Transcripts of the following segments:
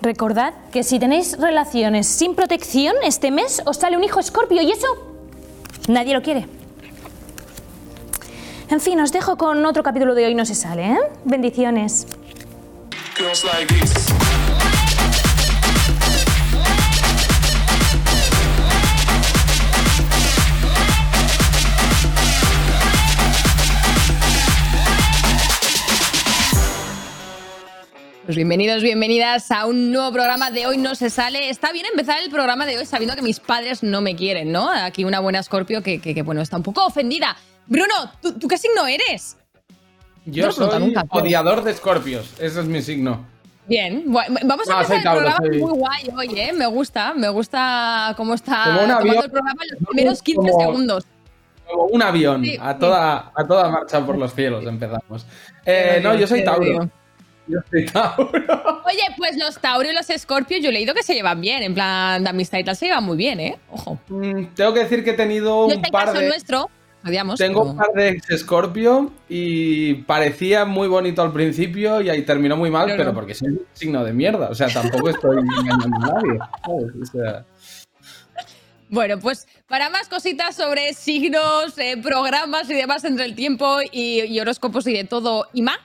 Recordad que si tenéis relaciones sin protección este mes os sale un hijo escorpio y eso nadie lo quiere. En fin, os dejo con otro capítulo de hoy no se sale, ¿eh? Bendiciones. Pues bienvenidos, bienvenidas a un nuevo programa de Hoy No Se Sale. Está bien empezar el programa de hoy sabiendo que mis padres no me quieren, ¿no? Aquí una buena Scorpio que, que- que, bueno, está un poco ofendida. Bruno, ¿tú, tú qué signo eres? Yo soy nunca, odiador de escorpios. Ese es mi signo. Bien, vamos a No, empezar el Tauro, programa soy- muy guay hoy, ¿eh? Me gusta, me gusta cómo está tomando avión. el programa en los primeros 15 Como- segundos. Como un avión, Sí, a, sí. toda, a toda marcha por los cielos empezamos. Eh, no, yo soy Tauro. Tauro. Oye, pues los Tauro y los Escorpios, yo he leído que se llevan bien, en plan de amistad y tal, se llevan muy bien, ¿eh? Ojo. Mm, Tengo que decir que he tenido un es el par caso de. nuestro, odiamos. Tengo un par de Scorpio y parecía muy bonito al principio y ahí terminó muy mal, Pero pero, no. porque soy un signo de mierda. O sea, tampoco estoy engañando a nadie. ¿sabes? O sea, Bueno, pues para más cositas sobre signos, eh, programas y demás entre el tiempo y, y horóscopos y de todo y más,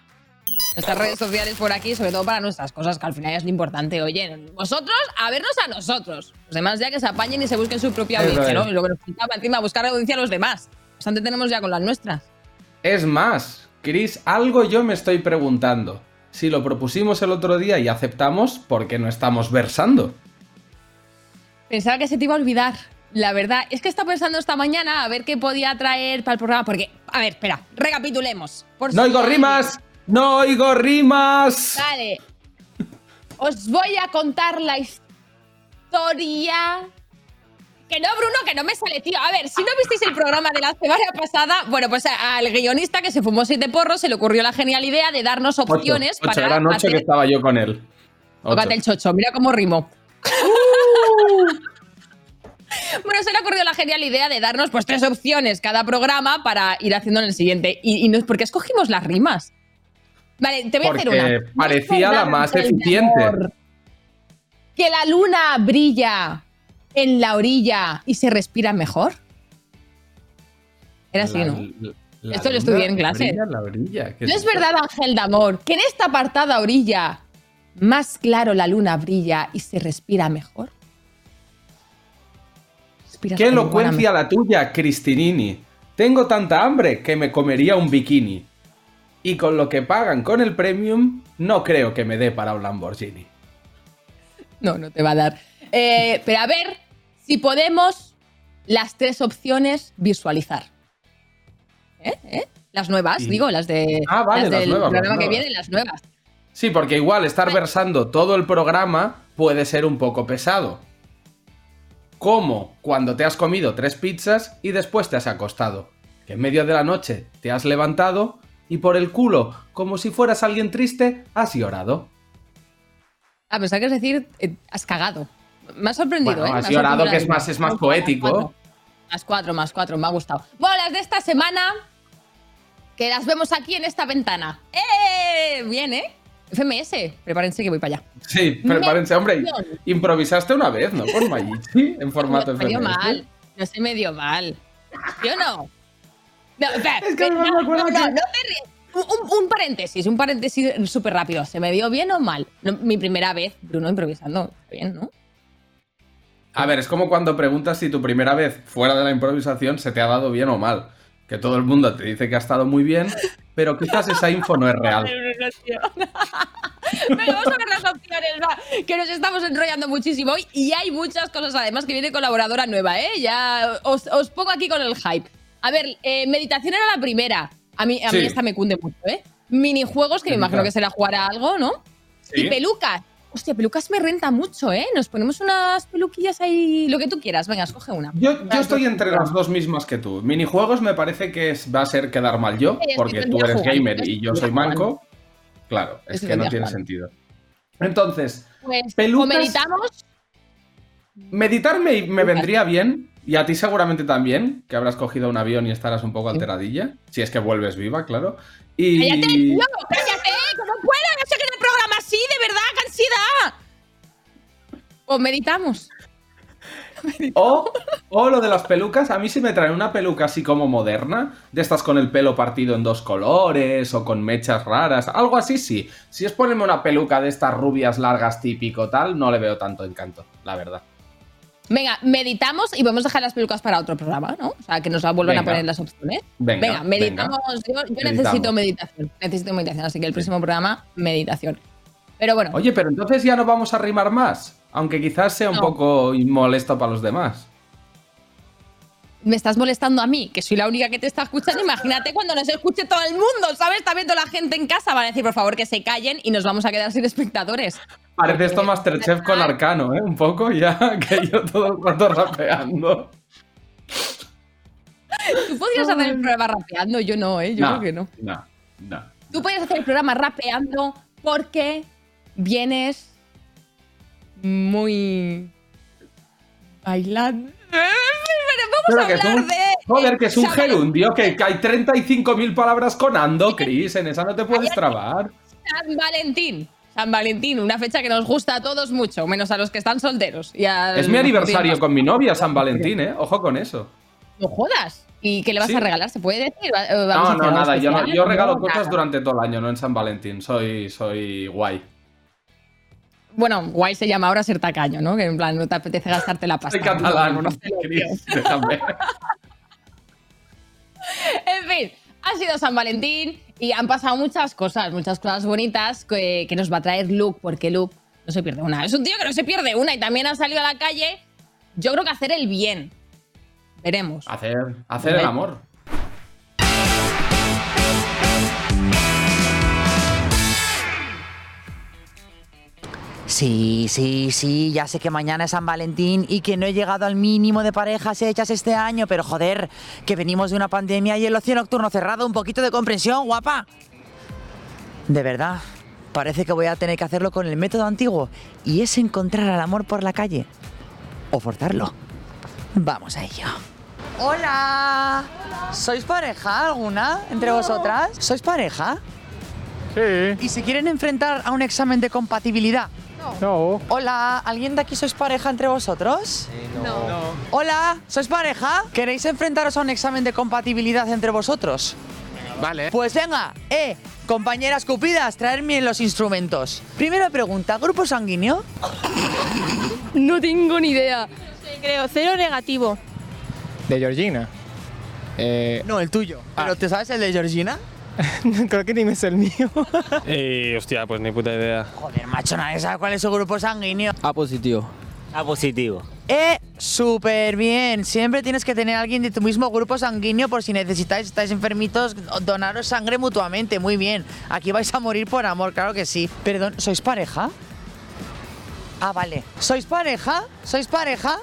nuestras redes sociales por aquí, sobre todo para nuestras cosas, que al final es lo importante. Oye, vosotros a vernos a nosotros. Los demás ya que se apañen y se busquen su propia audiencia. ¿no? Y lo que nos faltaba encima, buscar audiencia a los demás. Bastante tenemos ya con las nuestras. Es más, Chris, algo yo me estoy preguntando. Si lo propusimos el otro día y aceptamos, ¿por qué no estamos versando? Pensaba que se te iba a olvidar. La verdad, es que estaba pensando esta mañana a ver qué podía traer para el programa, porque, a ver, espera, recapitulemos. Por ¡No si oigo rimas! ¡No oigo rimas! Vale. Os voy a contar la historia. Que no, Bruno, que no me sale, tío. A ver, si no visteis el programa de la semana pasada, bueno, pues al guionista que se fumó siete porros se le ocurrió la genial idea de darnos Ocho, opciones ocho, para eran ocho hacer- que estaba yo con él. Ocho. Tócate el chocho, mira cómo rimo. bueno, se le ocurrió la genial idea de darnos pues tres opciones cada programa para ir haciendo en el siguiente. ¿Y, y no, por qué escogimos las rimas? Vale, te voy a hacer una. parecía ¿No la más eficiente. amor, Que la luna brilla en la orilla y se respira mejor. Era así, La- ¿no? la Esto lo estudié en clase. brilla en la orilla. ¿Qué ¿No es verdad, Ángel de Amor, que en esta apartada orilla más claro la luna brilla y se respira mejor? Respiras ¡Qué elocuencia la tuya, Cristinini! Tengo tanta hambre que me comería un bikini. Y con lo que pagan con el premium, no creo que me dé para un Lamborghini. No, no te va a dar. Eh, pero a ver si podemos las tres opciones visualizar. ¿Eh? ¿Eh? Las nuevas, digo, las de Ah, vale, las las del nuevas, las programa que viene, las nuevas. Sí, porque igual estar versando todo el programa puede ser un poco pesado. Como cuando te has comido tres pizzas y después te has acostado. Que en medio de la noche te has levantado y por el culo, como si fueras alguien triste, has llorado. A pesar que es decir, eh, has cagado. Me ha sorprendido, Bueno, ¿eh? has Me ha llorado, que es más- es más poético. Más cuatro. más cuatro, me ha gustado. Bueno, las de esta semana, que las vemos aquí en esta ventana. ¡Eh! Bien, ¿eh? FMS, prepárense que voy para allá. Sí, prepárense, hombre. Improvisaste una vez, ¿no? Con Mayichi, en formato me dio FMS. mal. No se me dio mal. ¿Yo no? No, espera, Es que no, me acuerdo no, que- no te ríes. Un, paréntesis, un paréntesis súper rápido. ¿Se me dio bien o mal? No, mi primera vez, Bruno improvisando. Está bien, ¿no? A ver, es como cuando preguntas si tu primera vez fuera de la improvisación se te ha dado bien o mal. Que todo el mundo te dice que ha estado muy bien, pero quizás esa info no es real. Pero vamos a ver las opciones, va, que nos estamos enrollando muchísimo hoy y hay muchas cosas además que viene colaboradora nueva, ¿eh? Ya os, os pongo aquí con el hype. A ver, eh, meditación era la primera. A mí, a mí esta me cunde mucho, ¿eh? Minijuegos, que me imagino que será jugar a algo, ¿no? Y pelucas. Hostia, pelucas me renta mucho, ¿eh? Nos ponemos unas peluquillas ahí, lo que tú quieras. Venga, escoge una. Yo, yo estoy entre las dos mismas que tú. Minijuegos me parece que es- va a ser quedar mal yo, porque tú eres gamer y yo soy manco. Claro, es que no tiene sentido. Entonces, Pues, Pelucas- o meditamos. meditar me, me vendría bien, y a ti seguramente también, que habrás cogido un avión y estarás un poco alteradilla, si es que vuelves viva, claro. Y... ¡Cállate, tío! ¡Cállate! ¡Que no puedo! ¡No sé que en el programa así, de verdad! ¡Qué ansiedad! Pues meditamos. O, o lo de las pelucas, a mí si me traen una peluca así como moderna, de estas con el pelo partido en dos colores o con mechas raras, algo así sí. Si es ponerme una peluca de estas rubias largas típico tal, no le veo tanto encanto, la verdad. Venga, meditamos y podemos dejar las pelucas para otro programa, ¿no? O sea, que nos vuelvan a poner las opciones. Venga, meditamos. Yo, yo necesito meditación. Necesito meditación, así que el próximo programa, meditación. Pero bueno, Oye, pero entonces ya no vamos a rimar más, aunque quizás sea un poco molesto para los demás. me estás molestando a mí, que soy la única que te está escuchando. Imagínate cuando nos escuche todo el mundo, ¿sabes? Está viendo la gente en casa. Van a decir, por favor, que se callen y nos vamos a quedar sin espectadores. Parece esto Masterchef con Arcano, ¿eh? Un poco ya, que yo todo el rato rapeando. Tú podrías hacer el programa rapeando, yo no, ¿eh? Yo creo que no. No, no. Tú podrías hacer el programa rapeando porque vienes muy bailando. Pero vamos Pero a es hablar un, de. joder, que es un gerundio, que, que hay 35.000 palabras con ando, Chris, en esa no te puedes trabar. San Valentín. San Valentín, una fecha que nos gusta a todos mucho, menos a los que están solteros. y Es mi aniversario con mi novia, San Valentín, ¿eh? Ojo con eso. No jodas. ¿Y qué le vas Sí. a regalar? ¿Se puede decir? Eh, No, no, nada, yo, no- yo regalo No, cosas nada. durante todo el año, no en San Valentín. Soy, soy guay. Bueno, guay se llama ahora ser tacaño, ¿no? Que en plan, no te apetece gastarte la pasta. Soy catalán, No, no, no, no. Chris, déjame. En fin, ha sido San Valentín y han pasado muchas cosas, muchas cosas bonitas que, que nos va a traer Luke, porque Luke no se pierde una. Es un tío que no se pierde una y también ha salido a la calle, yo creo que hacer el bien. Veremos. Hacer, hacer el amor. Sí, sí, sí, ya sé que mañana es San Valentín y que no he llegado al mínimo de parejas hechas este año, pero joder, que venimos de una pandemia y el ocio nocturno cerrado, un poquito de comprensión, guapa. De verdad, parece que voy a tener que hacerlo con el método antiguo y es encontrar al amor por la calle o forzarlo. Vamos a ello. Hola. ¿Sois pareja alguna entre vosotras? ¿Sois pareja? Sí, ¿Y se quieren enfrentar a un examen de compatibilidad? No. Hola, ¿alguien de aquí sois pareja entre vosotros? No. Hola, ¿sois pareja? ¿Queréis enfrentaros a un examen de compatibilidad entre vosotros? Vale. Pues venga, eh, compañeras cupidas, traerme los instrumentos. Primera pregunta, ¿grupo sanguíneo? No tengo ni idea. Creo, cero negativo. De Georgina. Eh, No, el tuyo. Ah. ¿Pero te sabes el de Georgina? creo que ni me es el mío. Eh, hostia, pues ni puta idea. Joder, macho, nadie sabe cuál es su grupo sanguíneo. A positivo. A positivo. Eh, súper bien. Siempre tienes que tener a alguien de tu mismo grupo sanguíneo por si necesitáis, estáis enfermitos, donaros sangre mutuamente. Muy bien. Aquí vais a morir por amor, claro que sí. Perdón, ¿sois pareja? Ah, vale. ¿Sois pareja? ¿Sois pareja?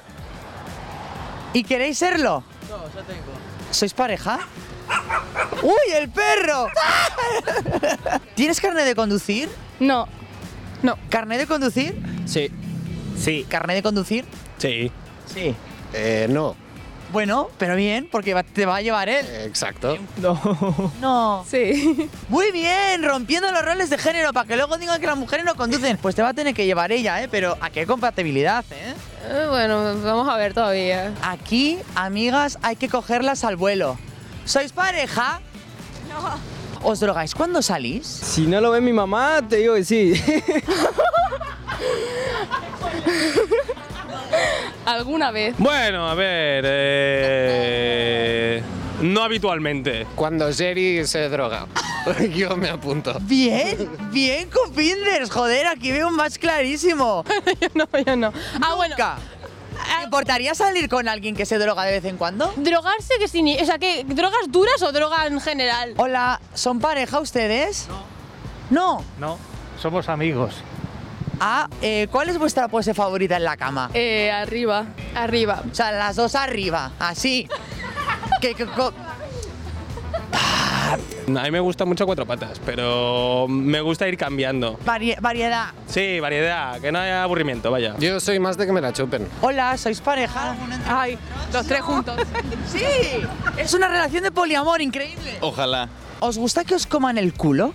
¿Y queréis serlo? No, ya tengo. ¿Sois pareja? ¡Uy, el perro! ¿Tienes carne de conducir? No. ¿Carne de conducir? Sí. Sí. ¿Carne de conducir? Sí. Sí. Eh, no. Bueno, pero bien, porque te va a llevar él. Exacto. No. No. Sí. Muy bien, rompiendo los roles de género para que luego digan que las mujeres no conducen. Pues te va a tener que llevar ella, ¿eh? Pero ¿a qué compatibilidad, eh? Eh, bueno, vamos a ver todavía. Aquí, amigas, hay que cogerlas al vuelo. ¿Sois pareja? No. ¿Os drogáis cuando salís? Si no lo ve mi mamá, te digo que sí. ¿Alguna vez? Bueno, a ver. eh, No habitualmente. Cuando Jerry se droga. Yo me apunto. Bien, bien con Finders, joder, aquí veo un más clarísimo. yo no, yo no. Ah, bueno. ¿Te importaría salir con alguien que se droga de vez en cuando? ¿Drogarse qué significa? O sea, ¿qué, ¿drogas duras o droga en general? Hola, ¿son pareja ustedes? No. No. Somos amigos. Ah, eh, ¿cuál es vuestra pose favorita en la cama? Eh, arriba. Arriba. O sea, las dos arriba, así. que, que- co- A mí me gusta mucho cuatro patas, pero me gusta ir cambiando. vari- variedad. Sí, variedad, que no haya aburrimiento, vaya. Yo soy más de que me la chupen. Hola, ¿sois pareja? Ay, los tres juntos. Sí, es una relación de poliamor increíble. Ojalá. ¿Os gusta que os coman el culo?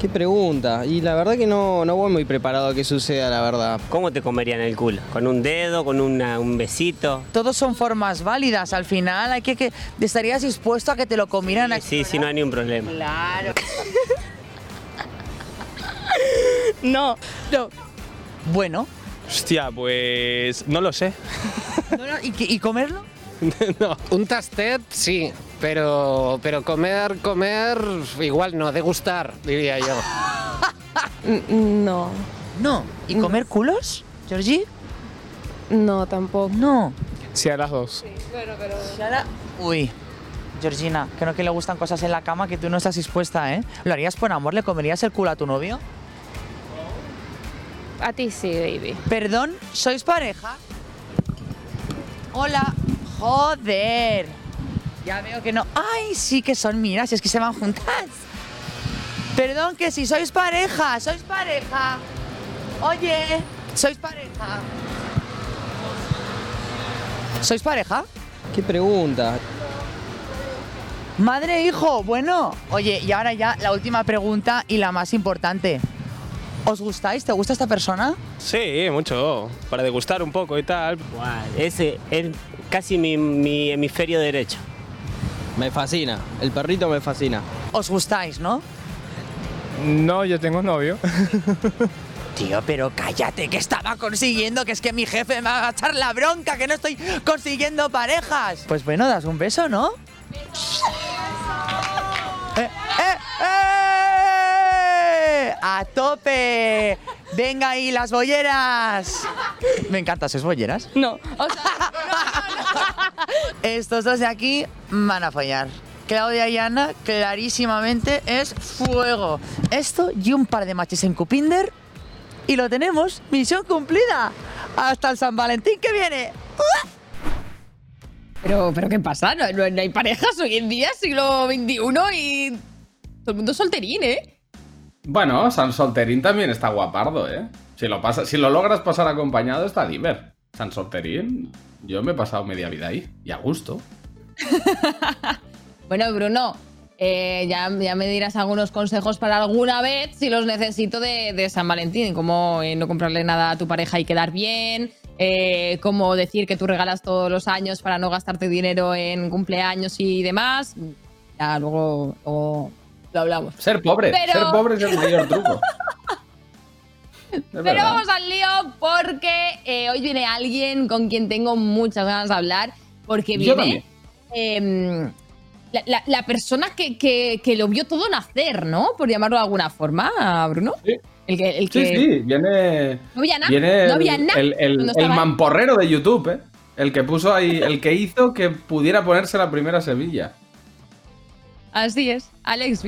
Qué pregunta. Y la verdad que no, no voy muy preparado a que suceda, la verdad. ¿Cómo te comerían el culo? ¿Con un dedo? ¿Con una- un besito? Todos son formas válidas. Al final, hay que, que estarías dispuesto a que te lo comieran a Sí, sí, no hay ni un problema. Claro. No, no. Bueno. Hostia, pues no lo sé. No, no, ¿y, y comerlo? Un tastet, sí, pero, pero comer, comer, igual no, degustar, diría yo. No. No. ¿Y comer culos, Georgie? No, tampoco. No. Sí, a las dos. Uy. Georgina, creo que le gustan cosas en la cama que tú no estás dispuesta, ¿eh? ¿Lo harías por amor? ¿Le comerías el culo a tu novio? A ti sí, baby. Perdón, ¿sois pareja? Hola. Joder. Ya veo que no. Ay, sí que son, mira, si es que se van juntas. Perdón, que si sois pareja, sois pareja. Oye, sois pareja. ¿Sois pareja? Qué pregunta. Madre e hijo, bueno. Oye, y ahora ya la última pregunta y la más importante. ¿Os gustáis? ¿Te gusta esta persona? Sí, mucho. Para degustar un poco y tal. Ese es casi mi, mi hemisferio derecho. Me fascina. El perrito me fascina. ¿Os gustáis, no? No, yo tengo novio. Tío, pero cállate, que estaba consiguiendo, que es que mi jefe me va a echar la bronca, que no estoy consiguiendo parejas. Pues bueno, das un beso, ¿no? ¡Eh, eh, eh! ¡A tope! ¡Venga ahí, las bolleras! Me encanta, ¿sois bolleras? No. O sea, Estos dos de aquí van a follar. Claudia y Ana, clarísimamente, es fuego. Esto y un par de matches en Cupinder y lo tenemos. Misión cumplida. Hasta el San Valentín que viene. Pero, pero ¿qué pasa? No, no- no hay parejas hoy en día, siglo XXI y todo el mundo es solterín, ¿eh? Bueno, San Solterín también está guapardo, ¿eh? Si lo, pasa, si lo logras pasar acompañado, está diver. San Solterín, yo me he pasado media vida ahí. Y a gusto. Bueno, Bruno, eh, ya, ya me dirás algunos consejos para alguna vez si los necesito de, de San Valentín, como eh, no comprarle nada a tu pareja y quedar bien, eh, cómo decir que tú regalas todos los años para no gastarte dinero en cumpleaños y demás. Ya luego, luego lo hablamos. Ser pobre, Pero- ser pobre es el mayor truco. Pero verdad. vamos al lío porque eh, hoy viene alguien con quien tengo muchas ganas de hablar. Porque viene em, la, la- la persona que, que- que lo vio todo nacer, ¿no? Por llamarlo de alguna forma, Bruno. Sí. El que, el Sí, que sí, viene. no había nada. Viene no había el, nada. el, mamporrero de YouTube, ¿eh? El que puso ahí, el que hizo que pudiera ponerse la primera Sevilla. Así es, Alex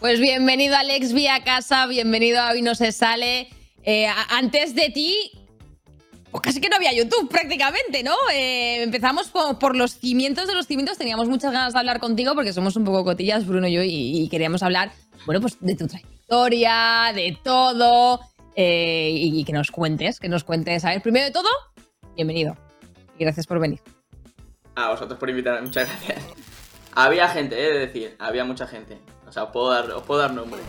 Pues bienvenido Alex B a casa, bienvenido a Hoy No Se Sale. Eh, antes de ti, pues casi que no había YouTube prácticamente, ¿no? Eh, empezamos por, los cimientos de los cimientos, teníamos muchas ganas de hablar contigo porque somos un poco cotillas, Bruno y yo, y, queríamos hablar, bueno, pues de tu trayectoria, de todo, eh, y, y que nos cuentes, que nos cuentes. A ver, primero de todo, bienvenido. Y gracias por venir. A vosotros por invitarme, muchas gracias. Había gente, he de decir, había mucha gente. O sea, os puedo dar, os puedo dar nombres.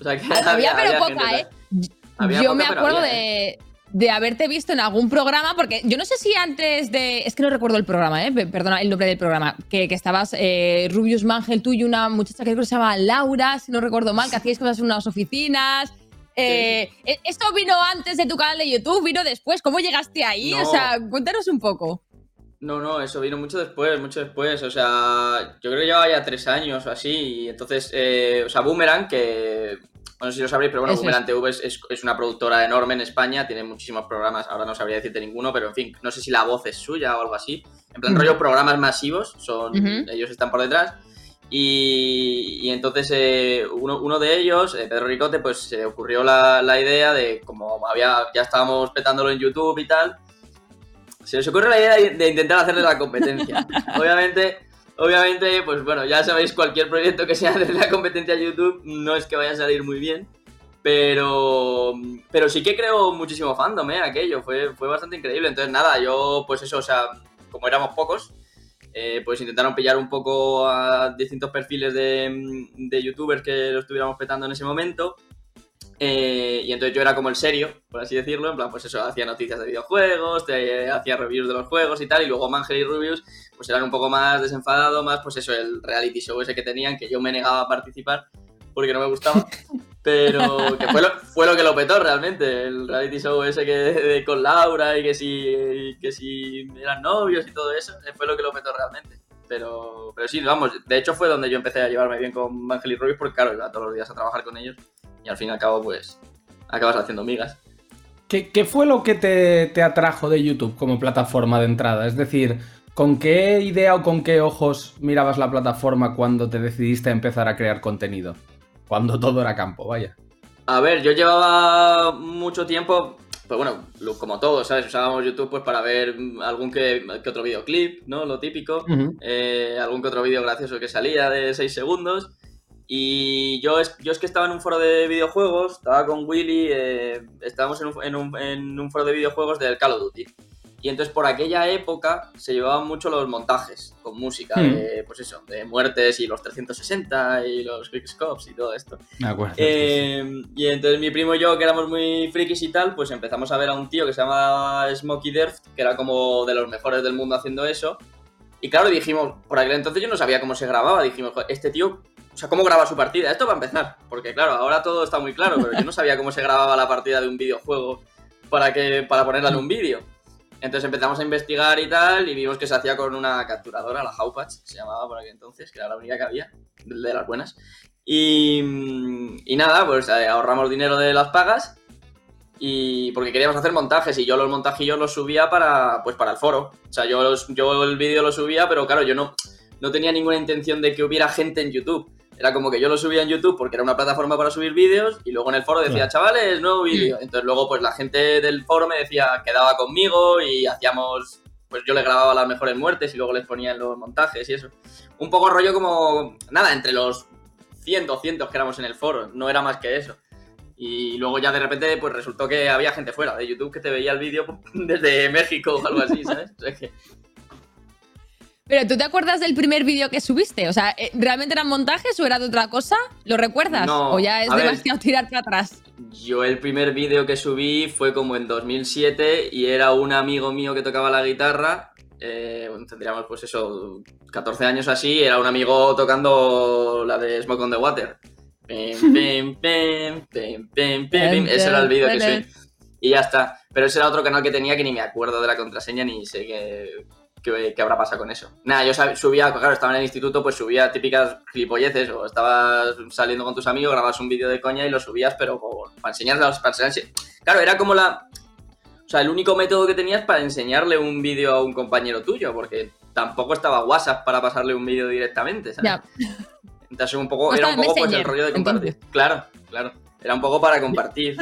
O sea, que Había, pero había poca, gente, ¿eh? Había yo poca, me acuerdo de, de haberte visto en algún programa, porque yo no sé si antes de. Es que no recuerdo el programa, ¿eh? Pe- Perdona el nombre del programa. Que, que estabas eh, Rubius Mangel, tú y una muchacha que creo que se llama Laura, si no recuerdo mal, que hacíais cosas en unas oficinas. Eh, ¿e- ¿Esto vino antes de tu canal de YouTube? ¿Vino después? ¿Cómo llegaste ahí? No. O sea, cuéntanos un poco. No, no, eso vino mucho después, mucho después. O sea, yo creo que llevaba ya tres años o así. Y entonces, eh, o sea, Boomerang, que. Bueno, si lo sabréis, pero bueno, Eso Boomerang TV es, es- es una productora enorme en España, tiene muchísimos programas. Ahora no sabría decirte ninguno, pero en fin, no sé si la voz es suya o algo así. En plan, rollo programas masivos, son ellos están por detrás. Y, y entonces eh, uno, uno de ellos, eh, Pedro Ricote, pues se le ocurrió la, la idea de, como había, ya estábamos petándolo en YouTube y tal, se les ocurre la idea de, de intentar hacerle la competencia. obviamente, obviamente, pues bueno, ya sabéis, cualquier proyecto que sea de la competencia a YouTube no es que vaya a salir muy bien. Pero, pero sí que creo muchísimo fandom, ¿eh? Aquello, fue, fue bastante increíble. Entonces, nada, yo, pues eso, o sea, como éramos pocos, eh, pues intentaron pillar un poco a distintos perfiles de, de youtubers que lo estuviéramos petando en ese momento. Eh, y entonces yo era como el serio, por así decirlo, en plan, pues eso, hacía noticias de videojuegos, te- hacía reviews de los juegos y tal, y luego Mangel y Rubius, pues eran un poco más desenfadados, más pues eso, el reality show ese que tenían, que yo me negaba a participar porque no me gustaba, pero que fue lo, fue lo que lo petó realmente, el reality show ese que de- con Laura y que si, que si eran novios y todo eso, eh, fue lo que lo petó realmente. Pero, pero sí, vamos, de hecho fue donde yo empecé a llevarme bien con Mangel y Rubius, porque claro, iba todos los días a trabajar con ellos y al fin y al cabo, pues, acabas haciendo migas. ¿Qué, qué fue lo que te, te atrajo de YouTube como plataforma de entrada? Es decir, ¿con qué idea o con qué ojos mirabas la plataforma cuando te decidiste a empezar a crear contenido? Cuando todo era campo, vaya. A ver, yo llevaba mucho tiempo, pues bueno, como todos, ¿sabes? Usábamos YouTube pues para ver algún que, que otro videoclip, ¿no? Lo típico. Eh, algún que otro vídeo gracioso que salía de 6 segundos. Y yo es, yo es que estaba en un foro de videojuegos, estaba con Willy, eh, estábamos en un, en, un, en un foro de videojuegos del Call of Duty. Y entonces por aquella época se llevaban mucho los montajes con música, Hmm. de, pues eso, de muertes y los 360 y los Quickscopes y todo esto. Me acuerdo. Eh, y entonces mi primo y yo, que éramos muy frikis y tal, pues empezamos a ver a un tío que se llama Smokey Derf, que era como de los mejores del mundo haciendo eso. Y claro, dijimos, por aquel entonces yo no sabía cómo se grababa, dijimos, "Joder, este tío, o sea, ¿cómo graba su partida? Esto para empezar, porque claro, ahora todo está muy claro, pero yo no sabía cómo se grababa la partida de un videojuego para, que, para ponerla en un vídeo. Entonces empezamos a investigar y tal, y vimos que se hacía con una capturadora, la Howpatch, se llamaba por aquel entonces, que era la única que había, de las buenas. Y, y nada, pues eh, ahorramos dinero de las pagas y porque queríamos hacer montajes y yo los montajillos los subía para pues para el foro. O sea, yo, los- yo el vídeo lo subía, pero claro, yo no, no tenía ninguna intención de que hubiera gente en YouTube. Era como que yo lo subía en YouTube porque era una plataforma para subir vídeos y luego en el foro decía, chavales, nuevo vídeo. Entonces luego pues la gente del foro me decía, quedaba conmigo y hacíamos, pues yo le grababa las mejores muertes y luego les ponía en los montajes y eso. Un poco rollo como, nada, entre los 100, 200 que éramos en el foro, no era más que eso. Y luego ya de repente pues resultó que había gente fuera de YouTube que te veía el vídeo desde México o algo así, ¿sabes? O sea que- Pero ¿tú te acuerdas del primer vídeo que subiste? O sea, ¿eh, ¿realmente eran montajes o era de otra cosa? ¿Lo recuerdas? No, ¿O ya es a ver. demasiado tirar para atrás? Yo el primer vídeo que subí fue como en 2007 y era un amigo mío que tocaba la guitarra. eh, tendríamos pues eso, 14 años así, era un amigo tocando la de Smoke on the Water. Pim, pim, pim, pim, pim, pim, pim. Ese era el vídeo que subí. Y ya está. Pero ese era otro canal que tenía que ni me acuerdo de la contraseña ni sé qué, qué, qué habrá pasado con eso. Nada, yo subía, claro, estaba en el instituto, pues subía típicas gilipolleces o estabas saliendo con tus amigos, grababas un vídeo de coña y lo subías, pero por- para enseñarlos, para enseñar- Claro, era como la... O sea, el único método que tenías para enseñarle un vídeo a un compañero tuyo, porque tampoco estaba WhatsApp para pasarle un vídeo directamente, ¿sabes? Ya. Entonces un poco, era un poco pues el rollo de compartir. Claro, claro. Era un poco para compartir.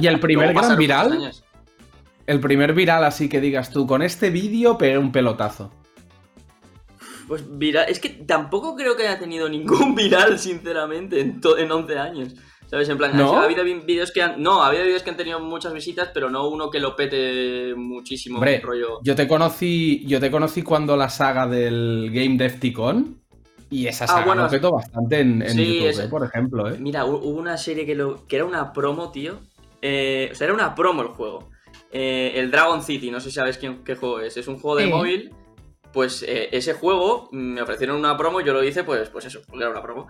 ¿Y el primer gran viral? años. El primer viral, así que digas tú, con este vídeo pegué un pelotazo. Pues viral, es que tampoco creo que haya tenido ningún viral, sinceramente, en, en 11 años. ¿Sabes? En plan, ¿No? ha habido vídeos que han. No, ha habido vídeos que han tenido muchas visitas, pero no uno que lo pete muchísimo. Hombre, rollo. yo te conocí, yo te conocí cuando la saga del Game Defticon y esa Ah, saga bueno, lo petó bastante en, en sí, YouTube, es- eh, por ejemplo, ¿eh? Mira, hu- hubo una serie que, lo, que era una promo, tío. Eh, o sea, era una promo el juego. Eh, el Dragon City, no sé si sabes quién- qué juego es. Es un juego de Sí. móvil. Pues eh, ese juego mm, me ofrecieron una promo y yo lo hice, pues, pues eso, porque era una promo.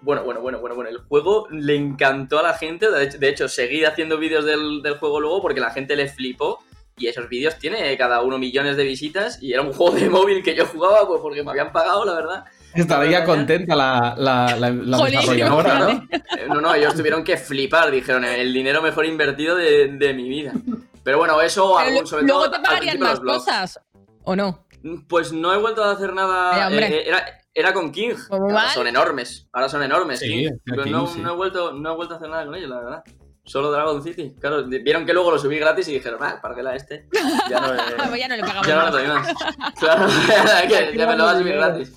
Bueno, bueno, bueno, bueno, bueno. El juego le encantó a la gente. De hecho, de hecho seguí haciendo vídeos del, del juego luego porque la gente le flipó. Y esos vídeos tiene cada uno millones de visitas. Y era un juego de móvil que yo jugaba pues porque me habían pagado, la verdad. Estaría contenta la, la, la- la Jolín, desarrolladora, ¿no? Eh, No, no, ellos tuvieron que flipar, dijeron, el dinero mejor invertido de, de mi vida. Pero bueno, eso Pero algún, sobre luego todo te pagarían más cosas, ¿o no? Pues no he vuelto a hacer Eh, nada. hombre. eh, era, era con King. ¿Cómo Ahora mal? son enormes. Ahora son enormes. Sí, King. Pero King, no, sí. no he vuelto, no he vuelto a hacer nada con ellos, la verdad. Solo Dragon City. Claro, vieron que luego lo subí gratis y dijeron, ah, para que la este. Ya no, pues le- ya no le pagamos ya no le más. doy más. Claro, que ya me lo vas a subir gratis.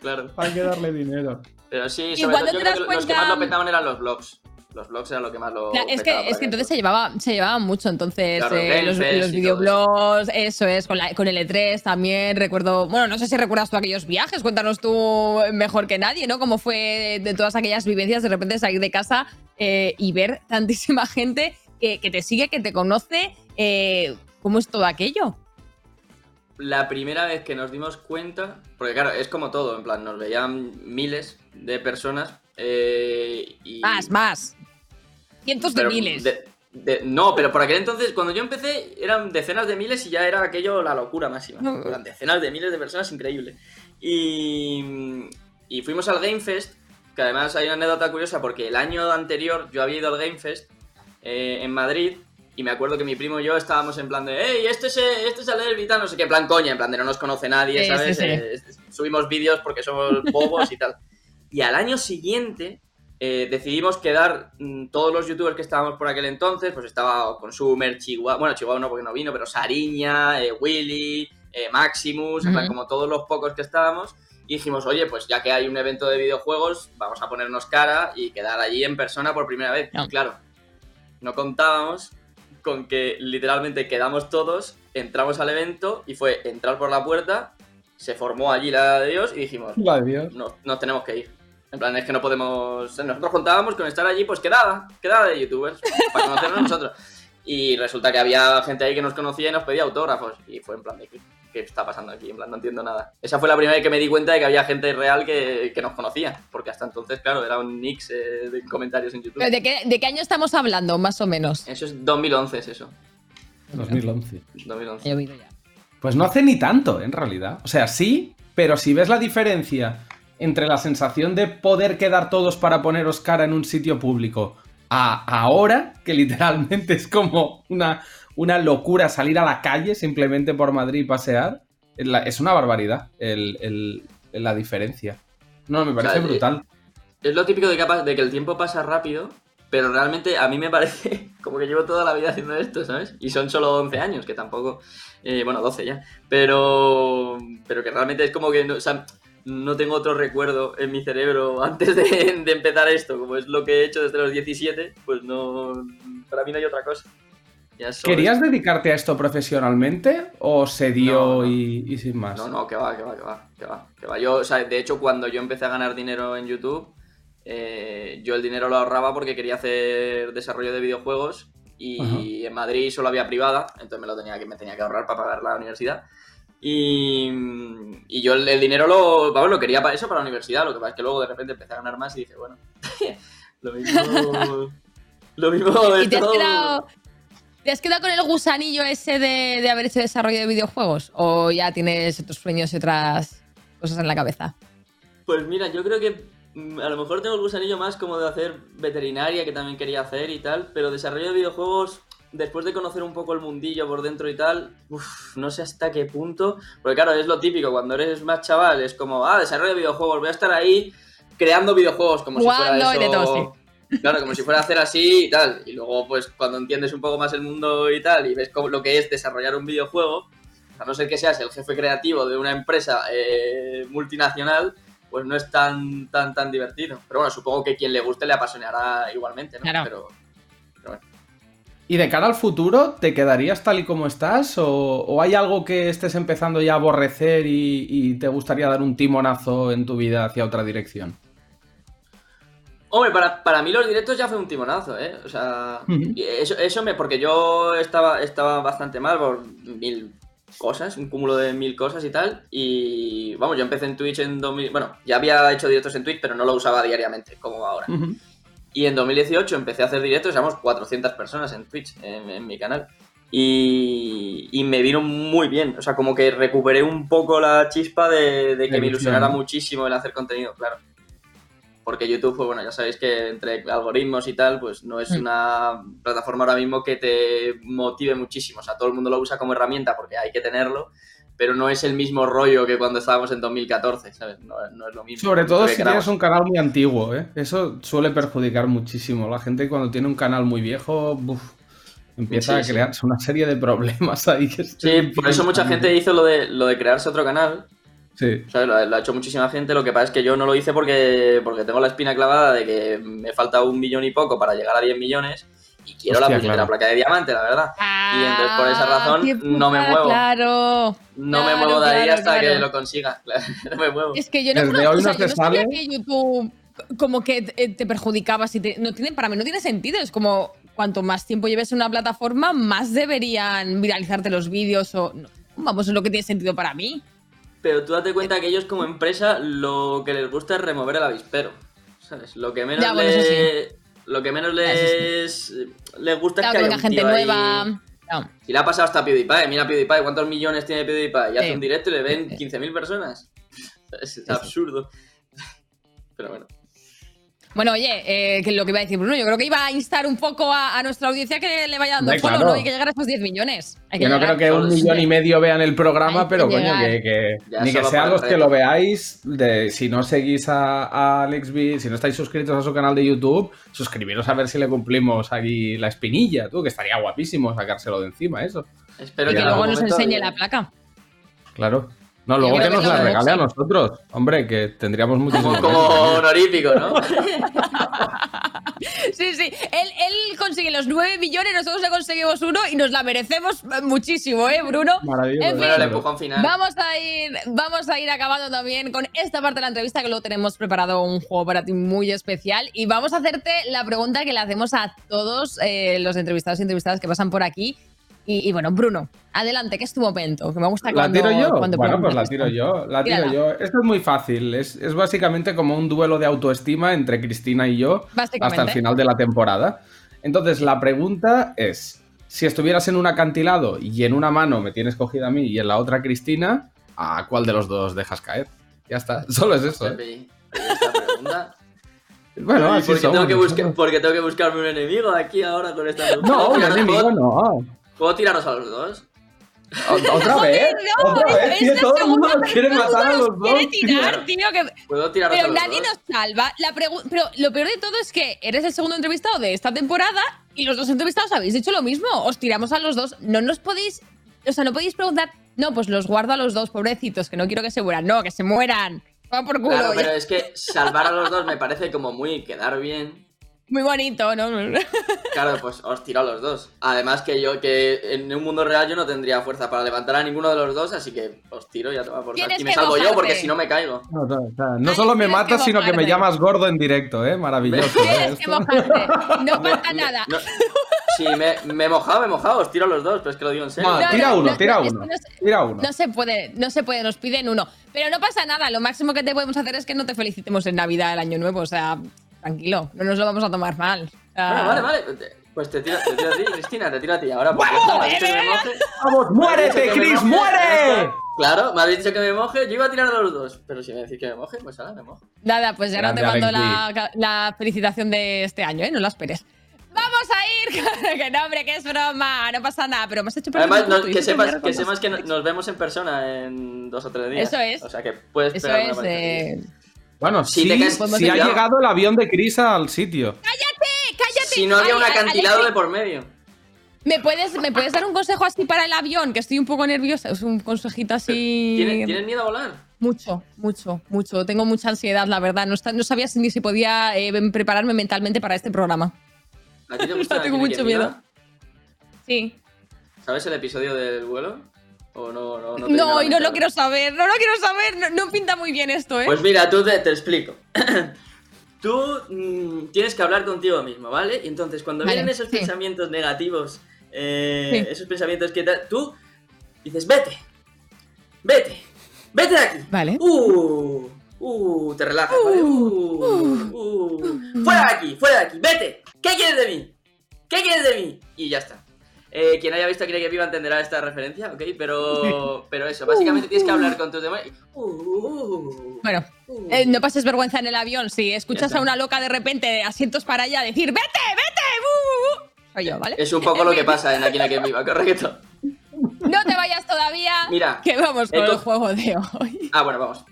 Claro. Hay que darle dinero. Pero sí, ¿Y sobre todo yo creo que los que más lo petaban eran los blogs. Los blogs era lo que más lo. Claro, es que, es entonces se llevaba, se llevaba mucho, entonces Claro, eh, los, videoblogs, eso es, con, la- con el E3 también, recuerdo, bueno, no sé si recuerdas tú aquellos viajes, cuéntanos tú mejor que nadie, ¿no? Cómo fue de todas aquellas vivencias de repente salir de casa eh, y ver tantísima gente que, que te sigue, que te conoce, eh, ¿cómo es todo aquello? La primera vez que nos dimos cuenta, porque claro, es como todo, en plan, nos veían miles de personas eh, y. Más, más. Cientos de pero miles. de- de- no, pero por aquel entonces, cuando yo empecé, eran decenas de miles y ya era aquello la locura máxima. No. Eran decenas de miles de personas, increíble. Y, y fuimos al Game Fest, que además hay una anécdota curiosa porque el año anterior yo había ido al Game Fest eh, en Madrid y me acuerdo que mi primo y yo estábamos en plan de, hey, este es, el- este es el Elvi", y tal, no sé qué, en plan coña, en plan de no nos conoce nadie, Sí, ¿sabes? sí, sí. Eh, subimos vídeos porque somos bobos y tal. Y al año siguiente eh, decidimos quedar mm, todos los youtubers que estábamos por aquel entonces, pues estaba Consumer, Chihuahua, bueno, Chihuahua no porque no vino, pero Sariña, eh, Willy, eh, Maximus, como todos los pocos que estábamos. Y dijimos, oye, pues ya que hay un evento de videojuegos, vamos a ponernos cara y quedar allí en persona por primera vez. No. Y claro, no contábamos con que literalmente quedamos todos, entramos al evento y fue entrar por la puerta, se formó allí la de Dios y dijimos, Dios. no, nos tenemos que ir. En plan, es que no podemos. Nosotros contábamos con estar allí, pues quedaba, quedaba de youtubers, para conocernos nosotros. Y resulta que había gente ahí que nos conocía y nos pedía autógrafos. Y fue en plan de, ¿qué, qué está pasando aquí? En plan, no entiendo nada. Esa fue la primera vez que me di cuenta de que había gente real que, que nos conocía. Porque hasta entonces, claro, era un nix eh, de comentarios en YouTube. Pero ¿De qué, ¿De qué año estamos hablando, más o menos? Eso es 2011, es eso. 2011. 2011. He oído ya. Pues no hace ni tanto, en realidad. O sea, sí, pero si ves la diferencia entre la sensación de poder quedar todos para poneros cara en un sitio público a ahora, que literalmente es como una, una locura salir a la calle simplemente por Madrid y pasear, es una barbaridad el- el- la diferencia. No, me parece Claro, eh, brutal. Es lo típico de que, de que el tiempo pasa rápido, pero realmente a mí me parece como que llevo toda la vida haciendo esto, ¿sabes? Y son solo 11 años, que tampoco... eh, bueno, 12 ya. Pero, pero que realmente es como que no, o sea, no tengo otro recuerdo en mi cerebro antes de, de empezar esto. Como es lo que he hecho desde los 17, pues no... Para mí no hay otra cosa. ¿Querías dedicarte a esto profesionalmente o se dio No, no. Y, y sin más? No, no, que va, que va, que va, que va, que va. Yo, o sea, de hecho, cuando yo empecé a ganar dinero en YouTube, eh, yo el dinero lo ahorraba porque quería hacer desarrollo de videojuegos y en Madrid solo había privada, entonces me lo tenía que, me tenía que ahorrar para pagar la universidad. Y, y yo el, el dinero lo, vamos, lo quería para eso, para la universidad. Lo que pasa es que luego de repente empecé a ganar más y dije, bueno, lo mismo. lo mismo ¿Y te has, quedado, te has quedado con el gusanillo ese de, de haber hecho desarrollo de videojuegos? ¿O ya tienes otros sueños y otras cosas en la cabeza? Pues mira, yo creo que mm, a lo mejor tengo el gusanillo más como de hacer veterinaria, que también quería hacer y tal, pero desarrollo de videojuegos, después de conocer un poco el mundillo por dentro y tal, uf, no sé hasta qué punto, porque claro, es lo típico, cuando eres más chaval, es como, ah, desarrollo de videojuegos, voy a estar ahí creando videojuegos, como si fuera de eso... Claro, como si fuera a hacer así y tal. Y luego, pues, cuando entiendes un poco más el mundo y tal, y ves cómo, lo que es desarrollar un videojuego, a no ser que seas el jefe creativo de una empresa eh, multinacional, pues no es tan, tan, tan divertido. Pero bueno, supongo que quien le guste le apasionará igualmente, ¿no? Claro. Pero. ¿Y de cara al futuro, te quedarías tal y como estás? ¿O, o hay algo que estés empezando ya a aborrecer y, y te gustaría dar un timonazo en tu vida hacia otra dirección? Hombre, para, para mí los directos ya fue un timonazo, ¿eh? O sea, eso, eso me. Porque yo estaba, estaba bastante mal por mil cosas, un cúmulo de mil cosas y tal. Y vamos, yo empecé en Twitch en 2000. Bueno, ya había hecho directos en Twitch, pero no lo usaba diariamente, como ahora. Y en 2018 empecé a hacer directos, éramos 400 personas en Twitch, en, en mi canal. Y, y me vino muy bien, o sea, como que recuperé un poco la chispa de, de que me ilusionara muchísimo el hacer contenido, claro. Porque YouTube, pues bueno, ya sabéis que entre algoritmos y tal, pues no es una plataforma ahora mismo que te motive muchísimo. O sea, todo el mundo lo usa como herramienta porque hay que tenerlo, pero no es el mismo rollo que cuando estábamos en 2014, ¿sabes? No, no es lo mismo. Sobre todo si tienes un canal muy antiguo, ¿eh? Eso suele perjudicar muchísimo. La gente cuando tiene un canal muy viejo, buf, empieza Sí, a sí. crearse una serie de problemas ahí. Que Sí, por eso mucha gente hizo lo de, lo de crearse otro canal. Sí. ¿Sabes? Lo, ha- lo ha hecho muchísima gente, lo que pasa es que yo no lo hice porque, porque tengo la espina clavada de que me falta un millón y poco para llegar a 10 millones y quiero la claro. placa de diamante, la verdad. y entonces por esa Ah, razón no me muevo. Claro. No me muevo de ahí claro, hasta que lo consiga. no me muevo. Es que yo no, Desde conozco- hoy o sea, no yo te no sabía que YouTube como que te, te perjudicaba. Si te- no tiene, para mí no tiene sentido. Es como cuanto más tiempo lleves en una plataforma, más deberían viralizarte los vídeos o... no, vamos, es lo que tiene sentido para mí. Pero tú date cuenta que ellos como empresa lo que les gusta es remover el avispero. ¿Sabes? Lo que menos Ya, bueno. Lo que menos eso les, les gusta Claro, es que haya un gente tío ahí- nueva. No. Si le ha pasado hasta PewDiePie, mira PewDiePie, ¿cuántos millones tiene PewDiePie? Y hace un directo y le ven 15.000 personas. Es, es absurdo. Pero bueno. Bueno, oye, eh, que lo que iba a decir Bruno, yo creo que iba a instar un poco a, a nuestra audiencia que le vaya dando follow, claro. ¿no? Y que llegar a esos 10 millones. Hay que Yo no llegar. creo que un millón y medio vean el programa, Hay que pero coño, que, ni que sean los que lo veáis, de, si no seguís a, a Alex B, si no estáis suscritos a su canal de YouTube, suscribiros a ver si le cumplimos aquí la espinilla, tú, que estaría guapísimo sacárselo de encima, eso. Espero Y que luego nos enseñe la placa. Claro. No, luego que que nos la regale a nosotros. Hombre, que tendríamos muchísimo. Como, como honorífico, ¿no? Sí, sí. Él, él consigue los 9 millones, nosotros le conseguimos uno y nos la merecemos muchísimo, ¿eh, Bruno? Maravilloso. En fin, bueno, el empujón final. Vamos a ir, vamos a ir acabando también con esta parte de la entrevista que luego tenemos preparado un juego para ti muy especial y vamos a hacerte la pregunta que le hacemos a todos eh, los entrevistados y entrevistadas que pasan por aquí. Y, y bueno, Bruno, adelante, que es tu momento, que me gusta ¿La cuando, tiro yo? cuando Bueno, pues la esto. tiro yo. La tiro Tírala. yo. Esto es muy fácil. Es, es básicamente como un duelo de autoestima entre Cristina y yo hasta el final de la temporada. Entonces, la pregunta es: si estuvieras en un acantilado y en una mano me tienes cogida a mí y en la otra a Cristina, ¿a cuál de los dos dejas caer? Ya está. Solo es eso. ¿eh? Pepe, esta pregunta. Bueno, ¿Y así por qué somos tengo que buscar, nosotros. porque tengo que buscarme un enemigo aquí ahora con esta pregunta? No, ¿Puedo un enemigo ¿puedo- no. ¿Puedo tiraros a los dos? ¿Otra vez? no, ¿Otra es- vez? Tío, todo el mundo quiere matar a los dos. quiere tirar, tío, que- ¿Puedo tiraros a Pero los nadie dos? nos salva. La pregu- pero lo peor de todo es que eres el segundo entrevistado de esta temporada y los dos entrevistados habéis dicho lo mismo. Os tiramos a los dos. No nos podéis. O sea, no podéis preguntar. No, pues los guardo a los dos, pobrecitos, que no quiero que se mueran. No, que se mueran. Va por culo. Claro, ya. pero es que salvar a los dos me parece como muy quedar bien. Muy bonito, ¿no? Claro, pues os tiro a los dos. Además que yo, que en un mundo real yo no tendría fuerza para levantar a ninguno de los dos, así que os tiro y ya te va por Y me que salvo yo porque si no me caigo. No, solo me matas, sino que me llamas gordo en directo, ¿eh? Maravilloso. ¿eh? Tienes que mojarte. No pasa nada. No, si me, me he mojado, me he mojado, os tiro a los dos, pero es que lo digo en serio. No, tira no, uno, no, tira uno. que no se- Tira uno. No se puede, no se puede, nos piden uno. Pero no pasa nada, lo máximo que te podemos hacer es que no te felicitemos en Navidad, el Año Nuevo, o sea, tranquilo, no nos lo vamos a tomar mal. Sea, Bueno, vale, vale. Pues te tiro, te tiro a ti, Cristina, te tiro a ti. Ahora, porque me. ¡Vamos, muérete, moje, muere! Claro, me has dicho que me moje, yo iba a tirar a los dos. Pero si me decís que me moje, pues ahora me mojo. Nada, pues ya no te mando la, la felicitación de este año, ¿eh? No la esperes. Vamos a ir, que no, hombre, que es broma, no pasa nada, pero me has hecho Además, no- que, sepas, que sepas que no- nos vemos en persona en dos o tres días. Eso es. O sea que puedes Eso es, una. Bueno, Si sí, te caes- sí si ha llegado el avión de Chris al sitio. ¡Cállate, cállate! Si no había un acantilado de por medio. ¿Me puedes, ¿Me puedes dar un consejo así para el avión? Que estoy un poco nerviosa. Es un consejito así. ¿Tienes, ¿tienes miedo a volar? Mucho, mucho, mucho. Tengo mucha ansiedad, la verdad. No, está- no sabía si- ni si podía eh, prepararme mentalmente para este programa. ¿A ti te gusta Tengo mucho miedo. Sí. ¿Sabes el episodio del vuelo? ¿O no? No, no, No, y no lo quiero saber. No lo quiero saber. No, no pinta muy bien esto, ¿eh? Pues mira, tú te, te explico. tú mm, tienes que hablar contigo mismo, ¿vale? Y entonces, cuando Vale, vienen esos sí. pensamientos negativos, eh, Sí. esos pensamientos que tú dices, vete, vete, vete de aquí. Vale. Uh, uh, te relajas, ¿vale? Uh, uh, fuera de aquí, fuera de aquí, vete. ¿Qué quieres de mí? ¿Qué quieres de mí? Y ya está. Eh, quien haya visto Quiere que Viva entenderá esta referencia, ¿ok? Pero, pero eso, básicamente tienes que hablar con tus demás. Uh, uh, Bueno, uh. eh, no pases vergüenza en el avión. Si escuchas a una loca de repente de asientos para allá decir ¡Vete, vete! uh, uh, uh", Soy yo, ¿vale? Es un poco lo que pasa en hay quien viva, correcto. No te vayas todavía. Mira, Que vamos con el juego de hoy. Ah, bueno, vamos.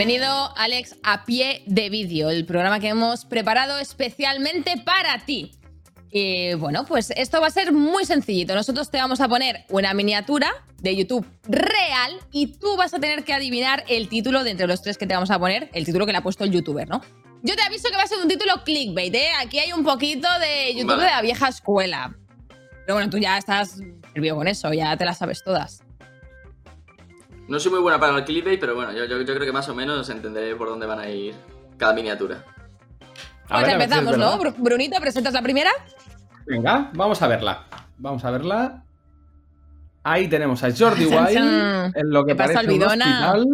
Bienvenido, Alex a pie de vídeo, el programa que hemos preparado especialmente para ti. Y bueno, pues esto va a ser muy sencillito. Nosotros te vamos a poner una miniatura de YouTube real y tú vas a tener que adivinar el título de entre los tres que te vamos a poner, el título que le ha puesto el youtuber, ¿no? Yo te aviso que va a ser un título clickbait, ¿eh? Aquí hay un poquito de YouTube Vale. de la vieja escuela. Pero bueno, tú ya estás servido con eso, ya te las sabes todas. No soy muy buena para el clickbait, pero bueno, yo, yo- yo creo que más o menos entenderé por dónde van a ir cada miniatura. A Pues ver, empezamos, ¿no? Brunito, ¿presentas la primera? Venga, vamos a verla. Vamos a verla. Ahí tenemos a Jordi Wild en lo que ¿Qué pasa, parece un hospital.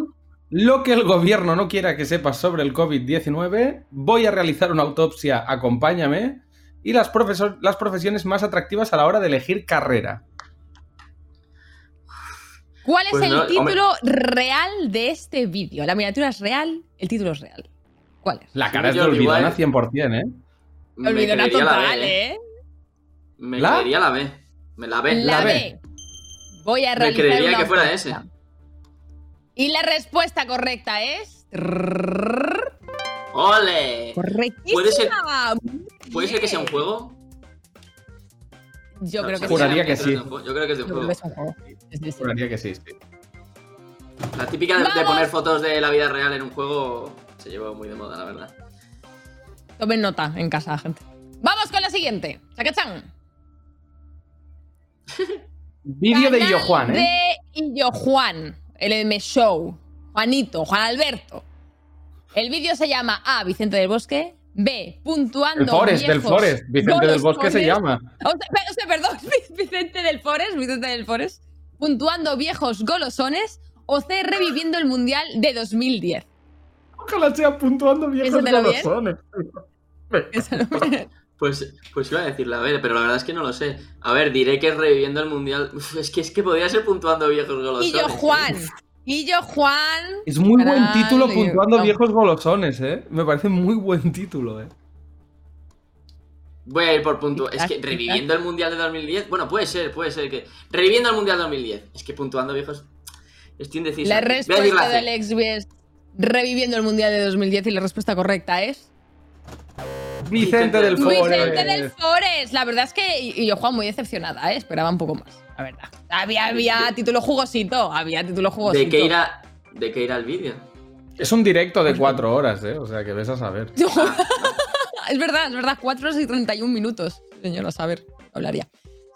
Lo que el gobierno no quiera que sepas sobre el COVID-19. Voy a realizar una autopsia, acompáñame. Y las, profesor- las profesiones más atractivas a la hora de elegir carrera. ¿Cuál es Pues el no, hombre. título real de este vídeo? La miniatura es real, el título es real. ¿Cuál es? La cara es de olvidona Wild. 100%, ¿eh? Me Olvidona creería total, B, ¿eh? Me ¿La? creería la B. Me la B. La, La B. B. Voy a Me realizar creería una que fuera ese. Y la respuesta correcta es... ¡Ole! Correctísima. ¿Puede ser- ¿Puede ser que sea un juego? Yo No, creo que Juraría sí. que Yo creo sí. Yo creo que es de un juego. es un juego. Sí, sí, sí. Juraría que sí, sí. La típica de, poner fotos de la vida real en un juego se llevó muy de moda, la verdad. Tomen nota en casa, gente. Vamos con la siguiente. Sacachan. Vídeo de Illo Juan, ¿eh? De Illo Juan, el M Show. Juanito, Juan Alberto. El vídeo se llama A. Vicente del Bosque. B. Puntuando. El Forest, del viejos Forest. Vicente del Bosque se golosones. llama. O sea, pe- o sea, perdón, Vicente del Forest, Vicente del Forest. Puntuando viejos golosones. O C. Reviviendo el Mundial de 2010. Ojalá sea puntuando viejos golosones. Pues, pues iba a decir la B, pero la verdad es que no lo sé. A ver, diré que es reviviendo el mundial. Uf, es que es que podría ser puntuando viejos golosones. Illo ¿eh? Juan. Illo Juan. Es muy buen título puntuando viejos golosones, ¿eh? Me parece muy buen título, ¿eh? Voy a ir por punto. Es que reviviendo el mundial de 2010. Bueno, puede ser, puede ser que. Reviviendo el mundial 2010. Es que puntuando viejos. Estoy indeciso. La respuesta la de C. Alex es reviviendo el Mundial de 2010 y la respuesta correcta es Vicente del Forest. Vicente del Forest. La verdad es que y yo, Juan, muy decepcionada, ¿eh? esperaba un poco más, la verdad. Había, había título jugosito, había título jugosito. ¿De qué irá, de qué irá el vídeo? Es un directo de cuatro horas, ¿eh? O sea, que ves a saber. es verdad, es verdad, 4 horas y 31 minutos. Señor, a saber, hablaría.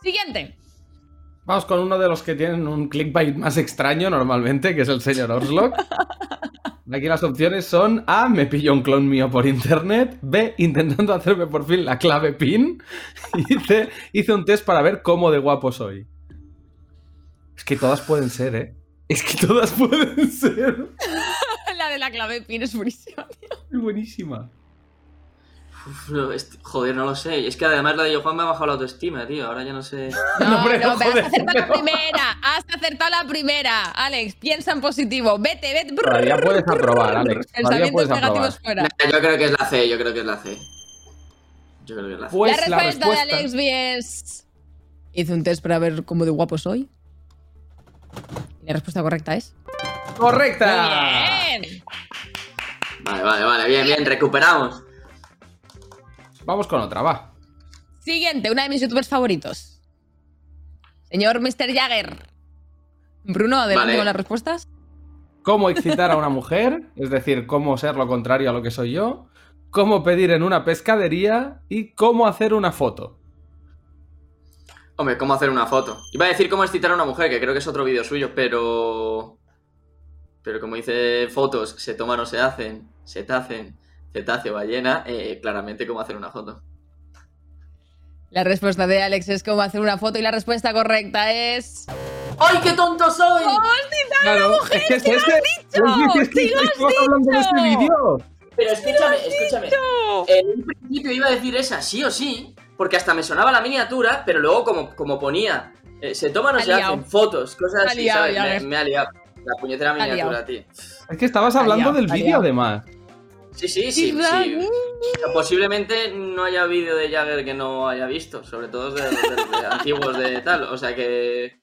Siguiente. Vamos con uno de los que tienen un clickbait más extraño normalmente, que es el señor Orslock. Aquí las opciones son A, me pillo un clon mío por internet, B, intentando hacerme por fin la clave PIN, y C, hice un test para ver cómo de guapo soy. Es que todas pueden ser, ¿eh? Es que todas pueden ser. la de la clave PIN es buenísima. Es buenísima. Uf, no, es- joder, no lo sé. Es que además la de Yo Juan me ha bajado la autoestima, tío. Ahora ya no sé. No, hombre, no, no, pero has acertado la pero- primera. Has acertado la primera. Alex, piensa en positivo. Vete, vete. Todavía puedes aprobar, Alex. Todavía Pensamientos puedes aprobar. negativos fuera. Nah, yo creo que es la C, yo creo que es la C. Yo creo que es la C. Pues la respuesta. de Alex B es... Hice un test para ver cómo de guapo soy. Y la respuesta correcta es... ¡Correcta! ¡Bien! Vale, vale, vale. Bien, bien, recuperamos. Vamos con otra, va. Siguiente, una de mis youtubers favoritos. Señor Mr. Jagger. Bruno, adelante Vale. con las respuestas. cómo excitar a una mujer, es decir, cómo ser lo contrario a lo que soy yo, cómo pedir en una pescadería y cómo hacer una foto. Hombre, ¿cómo hacer una foto? Iba a decir cómo excitar a una mujer, que creo que es otro vídeo suyo, pero. Pero como dice fotos, se toman o se hacen, se tacen, cetáceo, ballena, eh, claramente cómo hacer una foto. La respuesta de Alex es cómo hacer una foto y la respuesta correcta es... ¡Ay, qué tonto soy! Claro, es que es este. dicho! Es que ¡Sí lo has estamos hablando de este dicho! vídeo. Pero escúchame, escúchame. En un principio iba a decir esa, sí o sí, porque hasta me sonaba la miniatura, pero luego como, como ponía, eh, se toman o se hacen fotos, cosas así, liado, ¿sabes? ya Me, me ha liado. La puñetera miniatura, tío. Es que estabas hablando liado, del vídeo además. Sí, sí, sí. Posiblemente no haya vídeo de Jagger que no haya visto, sobre todo de, de- de antiguos de tal. O sea que.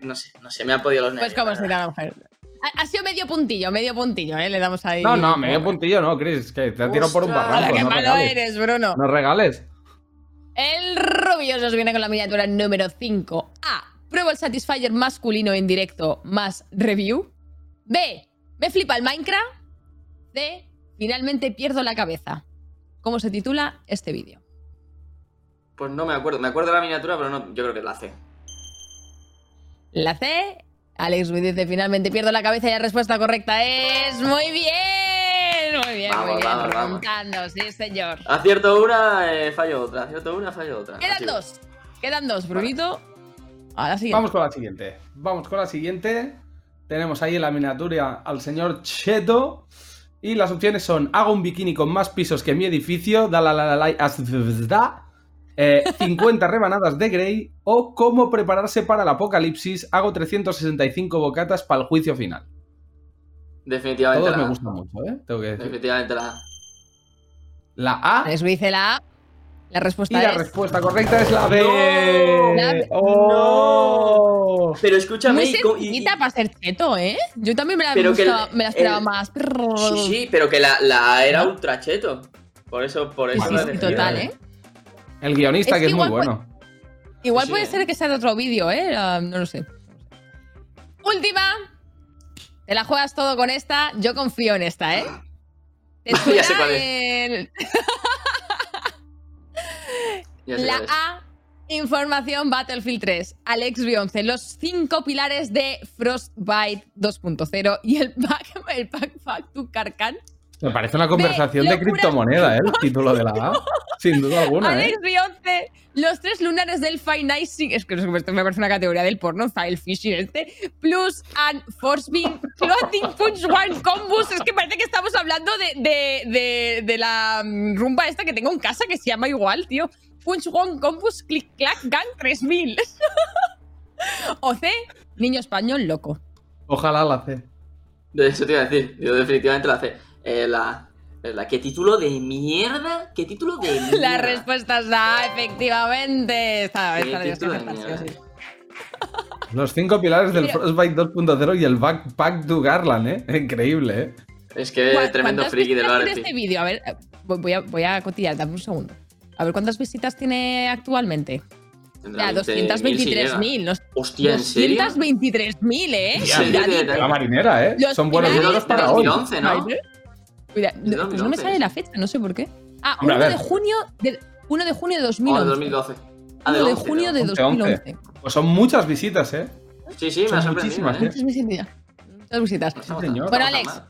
No sé, no sé, me han podido los Pues nervios. cómo la excitar a una mujer. Ha, ha sido medio puntillo, medio puntillo, ¿eh? Le damos ahí. No, no, medio puntillo no, Chris, que te tiro por un barranco. ¡Qué no malo regales. eres, Bruno! No regales. El Rubius nos viene con la miniatura número 5. A. Pruebo el Satisfyer masculino en directo más review. B. Me flipa el Minecraft. C. Finalmente pierdo la cabeza. ¿Cómo se titula este vídeo? Pues no me acuerdo. Me acuerdo de la miniatura, pero no, yo creo que es la C. La C. Alex me dice finalmente pierdo la cabeza y la respuesta correcta es muy bien. Muy bien, Vamos, muy bien. vamos, vamos. Remontando, sí, señor. Acierto una, eh, fallo otra. Acierto una, fallo otra. Quedan Así. dos. Quedan dos, Brunito. Ahora sí. Vamos con la siguiente. Vamos con la siguiente. Tenemos ahí en la miniatura al señor Cheto. Y las opciones son: hago un bikini con más pisos que mi edificio, da la la la la as- da, eh, 50 rebanadas de Grey o cómo prepararse para el apocalipsis, hago 365 bocatas para el juicio final. Definitivamente Todos la me A. gustan mucho, ¿eh? Tengo que decir. Definitivamente la A. La A me dice la A. La y respuesta la es. respuesta correcta es la B. La B. ¡Oh! Pero escúchame. Muy y para ser cheto, ¿eh? Yo también me la, Pero que el- me la esperaba el- más. Sí, sí, pero que la, la A era ¿No? ultra cheto. Por eso, por eso sí, sí, total, ¿eh? El guionista Es que que es muy bueno. Igual Sí, puede ser que sea de otro vídeo, ¿eh? Ah, no lo sé. Última. Te la juegas todo con esta. Yo confío en esta, ¿eh? ¿Te Ya sé suena cuál es. el- Ya sé La cuál es. A, información Battlefield 3, Alex Bionce, los cinco pilares de Frostbite 2.0 y el pack, el pack Factu Carcan. Me parece una conversación de criptomoneda, ¿eh? El título de la A. Sin duda alguna, ¿eh? Alex Bionce, los tres lunares del Finizing, es que esto me parece una categoría del porno, File Fishing este, plus and Beam, Clothing Punch One Combus, es que parece que estamos hablando de, de, de, de la mm, rumba esta que tengo en casa que se llama igual, tío. Punch One Combus Click Clack Gang 3000. o C, niño español loco. Ojalá la C. De eso te iba a decir. Yo definitivamente la C. Eh, la, la. ¿Qué título de mierda? ¿Qué título de mierda? La respuesta es A, efectivamente. Título de mierda. sí. Los cinco pilares del. Frostbite 2.0 y el Backpack to Garland, ¿eh? Increíble, ¿eh? Es que ¿Cuá- tremendo friki tiene Barty. este vídeo? A ver, eh, voy a, voy a cotillar, dame un segundo. A ver cuántas visitas tiene actualmente. Ya, 20.000 si llega. 223.000. no- Hostia, ¿en serio? 223.000, ¿eh? La marinera, ¿eh? Los Son buenos números para de hoy. 2011, ¿no? Cuida- de no, pues no me 2011, sale la fecha, no sé por qué. Ah, Hombre, a 1 de junio de, 1 de junio de Oh, 2011. de 2012. Ah, 1 de de 11, junio de 11, 2011. Pues son muchas visitas, ¿eh? Sí, sí, me Son ha sorprendido. muchísimas, ¿eh? Muchas visitas. Muchas visitas. Señor. Bueno, no Alex.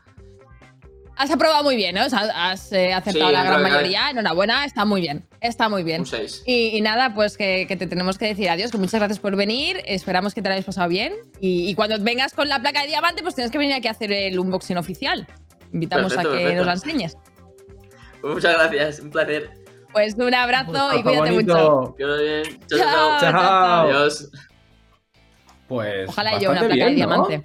Has aprobado muy bien, ¿no? O sea, has eh, acertado Sí, la gran mayoría. Enhorabuena, está muy bien. Está muy bien. Un 6. Y, y nada, pues que, que te tenemos que decir adiós, que muchas gracias por venir. Esperamos que te lo hayas pasado bien. Y, y cuando vengas con la placa de diamante, pues tienes que venir aquí a hacer el unboxing oficial. Invitamos Perfecto, a que perfecto. nos la enseñes. Muchas gracias, un placer. Pues un abrazo y cuídate bonito. mucho. Bien. Chao, Chao, chao. chao, chao. Adiós. Pues. Ojalá yo una placa de ¿no? diamante.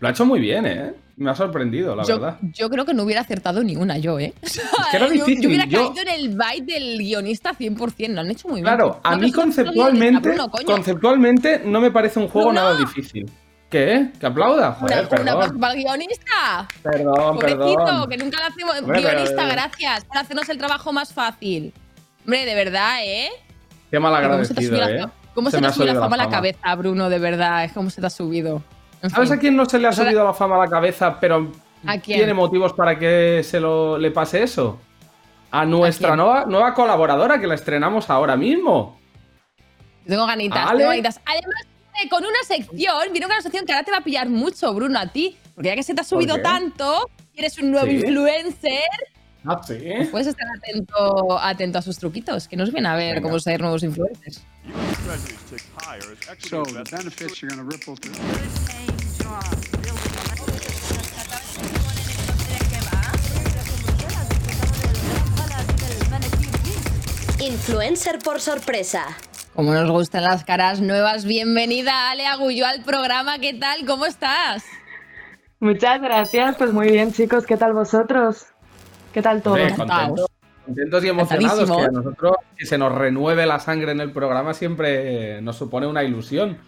Lo ha hecho muy bien, ¿eh? Me ha sorprendido, la Yo, verdad. yo creo que no hubiera acertado ni una yo, ¿eh? Sea, que era yo- yo, difícil, hubiera yo- caído en el byte del guionista 100%. Lo han hecho muy bien. Claro, a No, mí conceptualmente, coño. conceptualmente no me parece un juego nada difícil. ¿Qué? ¿Que aplauda? Una, Joder, un perdón. el guionista. Perdón, Pobrecito, perdón. que nunca lo hacemos. Hombre, pero- guionista, gracias por hacernos el trabajo más fácil. Hombre, de verdad, ¿eh? Qué mal ¿Cómo se te ha agradecido, subido, ¿eh? la, cómo se Se te ha subido la subido la fama a la fama. cabeza, Bruno? De verdad, ¿cómo se te ha subido? En ¿Sabes fin. a quién no se le ha subido la fama a la cabeza, pero ¿A quién? tiene motivos para que se lo, le pase eso? A nuestra quién? nueva, nueva colaboradora que la estrenamos ahora mismo. Tengo ganitas, tengo ganitas. Además, con una sección, viene una sección que ahora te va a pillar mucho, Bruno, a ti. Porque ya que se te ha subido tanto, eres un nuevo Sí. influencer, Ah, sí. puedes estar atento, atento a sus truquitos, que nos viene a ver Venga. cómo ser nuevos influencers. So the benefits are going to ripple through. Influencer por sorpresa. Como nos gustan las caras nuevas, bienvenida Ale Agullo al programa, ¿qué tal? ¿Cómo estás? Muchas gracias, pues muy bien chicos, ¿qué tal vosotros? ¿Qué tal todo? Hombre, contentos, contentos y emocionados. Que a nosotros que se nos renueve la sangre en el programa siempre nos supone una ilusión.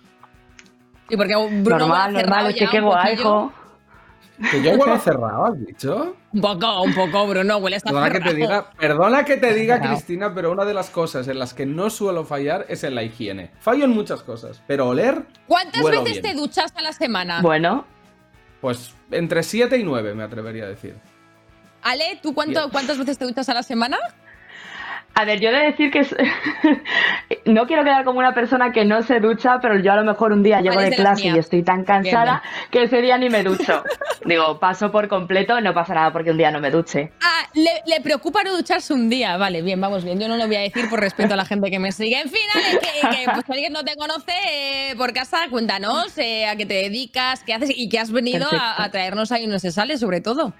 Y porque Bruno normal, normal, es que qué guay. Que yo huelo cerrado, ¿has dicho? Un poco, un poco, Bruno, huele hasta Perdona que te diga, perdona que te diga, Cerrado. Cristina, pero una de las cosas en las que no suelo fallar es en la higiene. Fallo en muchas cosas, pero oler. ¿Cuántas huelo veces bien. te duchas a la semana? Bueno, Pues entre 7 y 9, me atrevería a decir. Ale, ¿tú cuánto, cuántas veces te duchas a la semana? A ver, yo he de decir que no quiero quedar como una persona que no se ducha, pero yo a lo mejor un día llego de de las clase y estoy tan cansada que ese día ni me ducho. Digo, paso por completo, no pasa nada porque un día no me duche. Ah, le, le preocupa no ducharse un día. Vale, bien, vamos bien. Yo no lo voy a decir por respeto a la gente que me sigue. En fin, que, que, pues, si alguien no te conoce eh, por casa, cuéntanos eh, a qué te dedicas, qué haces y qué has venido a, traernos ahí no se sale, sobre todo.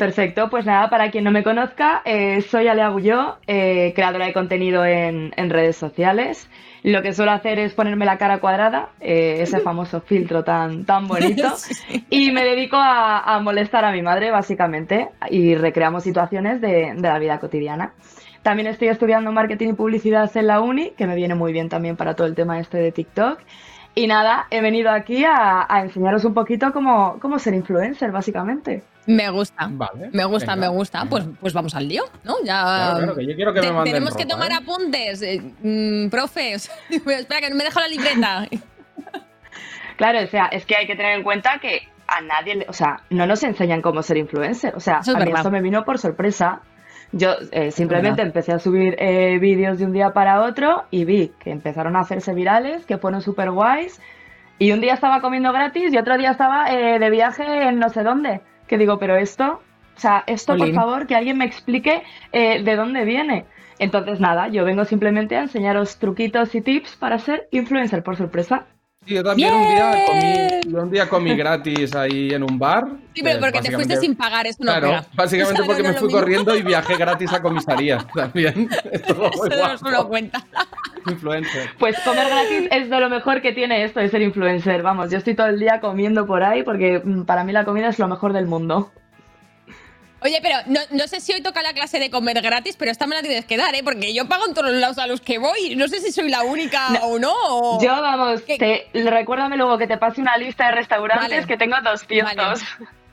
Perfecto, pues nada, para quien no me conozca, eh, soy Ale Agulló, eh, creadora de contenido en, en redes sociales. Lo que suelo hacer es ponerme la cara cuadrada, eh, ese famoso filtro tan, tan bonito, y me dedico a, a molestar a mi madre, básicamente, y recreamos situaciones de, de la vida cotidiana. También estoy estudiando marketing y publicidad en la uni, que me viene muy bien también para todo el tema este de TikTok. Y nada, he venido aquí a, a enseñaros un poquito cómo, cómo ser influencer, básicamente. Me gusta. Vale. Me gusta, venga, me gusta. Pues, pues vamos al lío, ¿no? Ya. Claro, claro, que yo quiero que me Te- manden Tenemos que tomar ¿eh? apuntes. eh, mm, profe, o sea, espera, que no me dejo la libreta. Claro, o sea, es que hay que tener en cuenta que a nadie, le- o sea, no nos enseñan cómo ser influencer. O sea, Eso es a mí verdad. esto me vino por sorpresa. Yo eh, simplemente empecé a subir eh, vídeos de un día para otro y vi que empezaron a hacerse virales, que fueron súper guays. Y un día estaba comiendo gratis y otro día estaba eh, de viaje en no sé dónde. Que digo, pero esto, o sea, esto por favor, que alguien me explique eh, de dónde viene. Entonces, nada, yo vengo simplemente a enseñaros truquitos y tips para ser influencer por sorpresa. Sí, yo también un día, comí, yo un día comí gratis ahí en un bar. Sí, pero eh, porque te fuiste sin pagar, eso no Claro, pega. básicamente O sea, porque no, me fui mismo. corriendo y viajé gratis a comisaría también. Todo Eso no lo cuenta. Influencer. Pues comer gratis es de lo mejor que tiene esto de ser influencer. Vamos, yo estoy todo el día comiendo por ahí porque mm, para mí la comida es lo mejor del mundo. Oye, pero no, no sé si hoy toca la clase de comer gratis, pero esta me la tienes que dar, ¿eh? Porque yo pago en todos los lados a los que voy. No sé si soy la única o no. o- Yo, vamos, te, recuérdame luego que te pase una lista de restaurantes Vale. que tengo 200.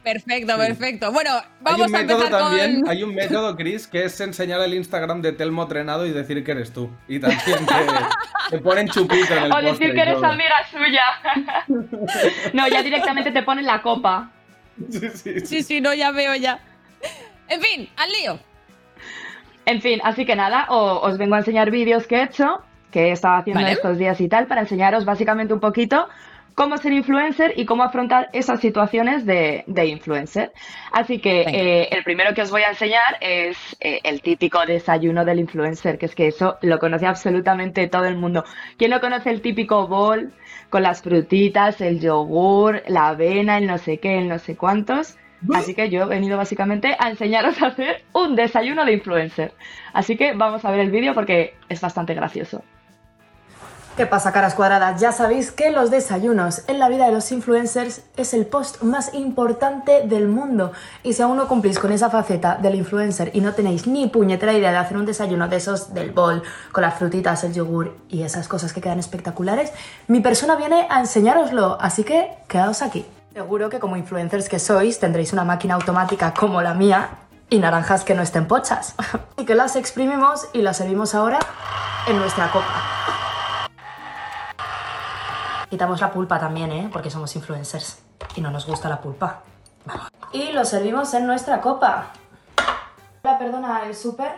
Perfecto, perfecto. Bueno, Hay vamos un a método empezar también, con. hay un método, Chris, que es enseñar el Instagram de Telmo Trenado y decir que eres tú. Y también te, te ponen chupito en el O postre decir que eres amiga suya. no, ya directamente te ponen la copa. Sí, sí, no, ya veo ya. En fin, al lío. En fin, así que nada, o- os vengo a enseñar vídeos que he hecho, que he estado haciendo Vale. estos días y tal, para enseñaros básicamente un poquito cómo ser influencer y cómo afrontar esas situaciones de, de influencer. Así que eh, el primero que os voy a enseñar es eh, el típico desayuno del influencer, que es que eso lo conoce absolutamente todo el mundo. ¿Quién no conoce el típico bol con las frutitas, el yogur, la avena, el no sé qué, el no sé cuántos? Así que yo he venido básicamente a enseñaros a hacer un desayuno de influencer. Así que vamos a ver el vídeo porque es bastante gracioso. ¿Qué pasa, caras cuadradas? Ya sabéis que los desayunos en la vida de los influencers es el post más importante del mundo. Y si aún no cumplís con esa faceta del influencer y no tenéis ni puñetera idea de hacer un desayuno de esos del bol, con las frutitas, el yogur y esas cosas que quedan espectaculares, mi persona viene a enseñároslo. Así que quedaos aquí. Seguro que como influencers que sois tendréis una máquina automática como la mía y naranjas que no estén pochas. y que las exprimimos y las servimos ahora en nuestra copa. Quitamos la pulpa también, ¿eh? Porque somos influencers y no nos gusta la pulpa. Y lo servimos en nuestra copa. Hola, perdona, el súper.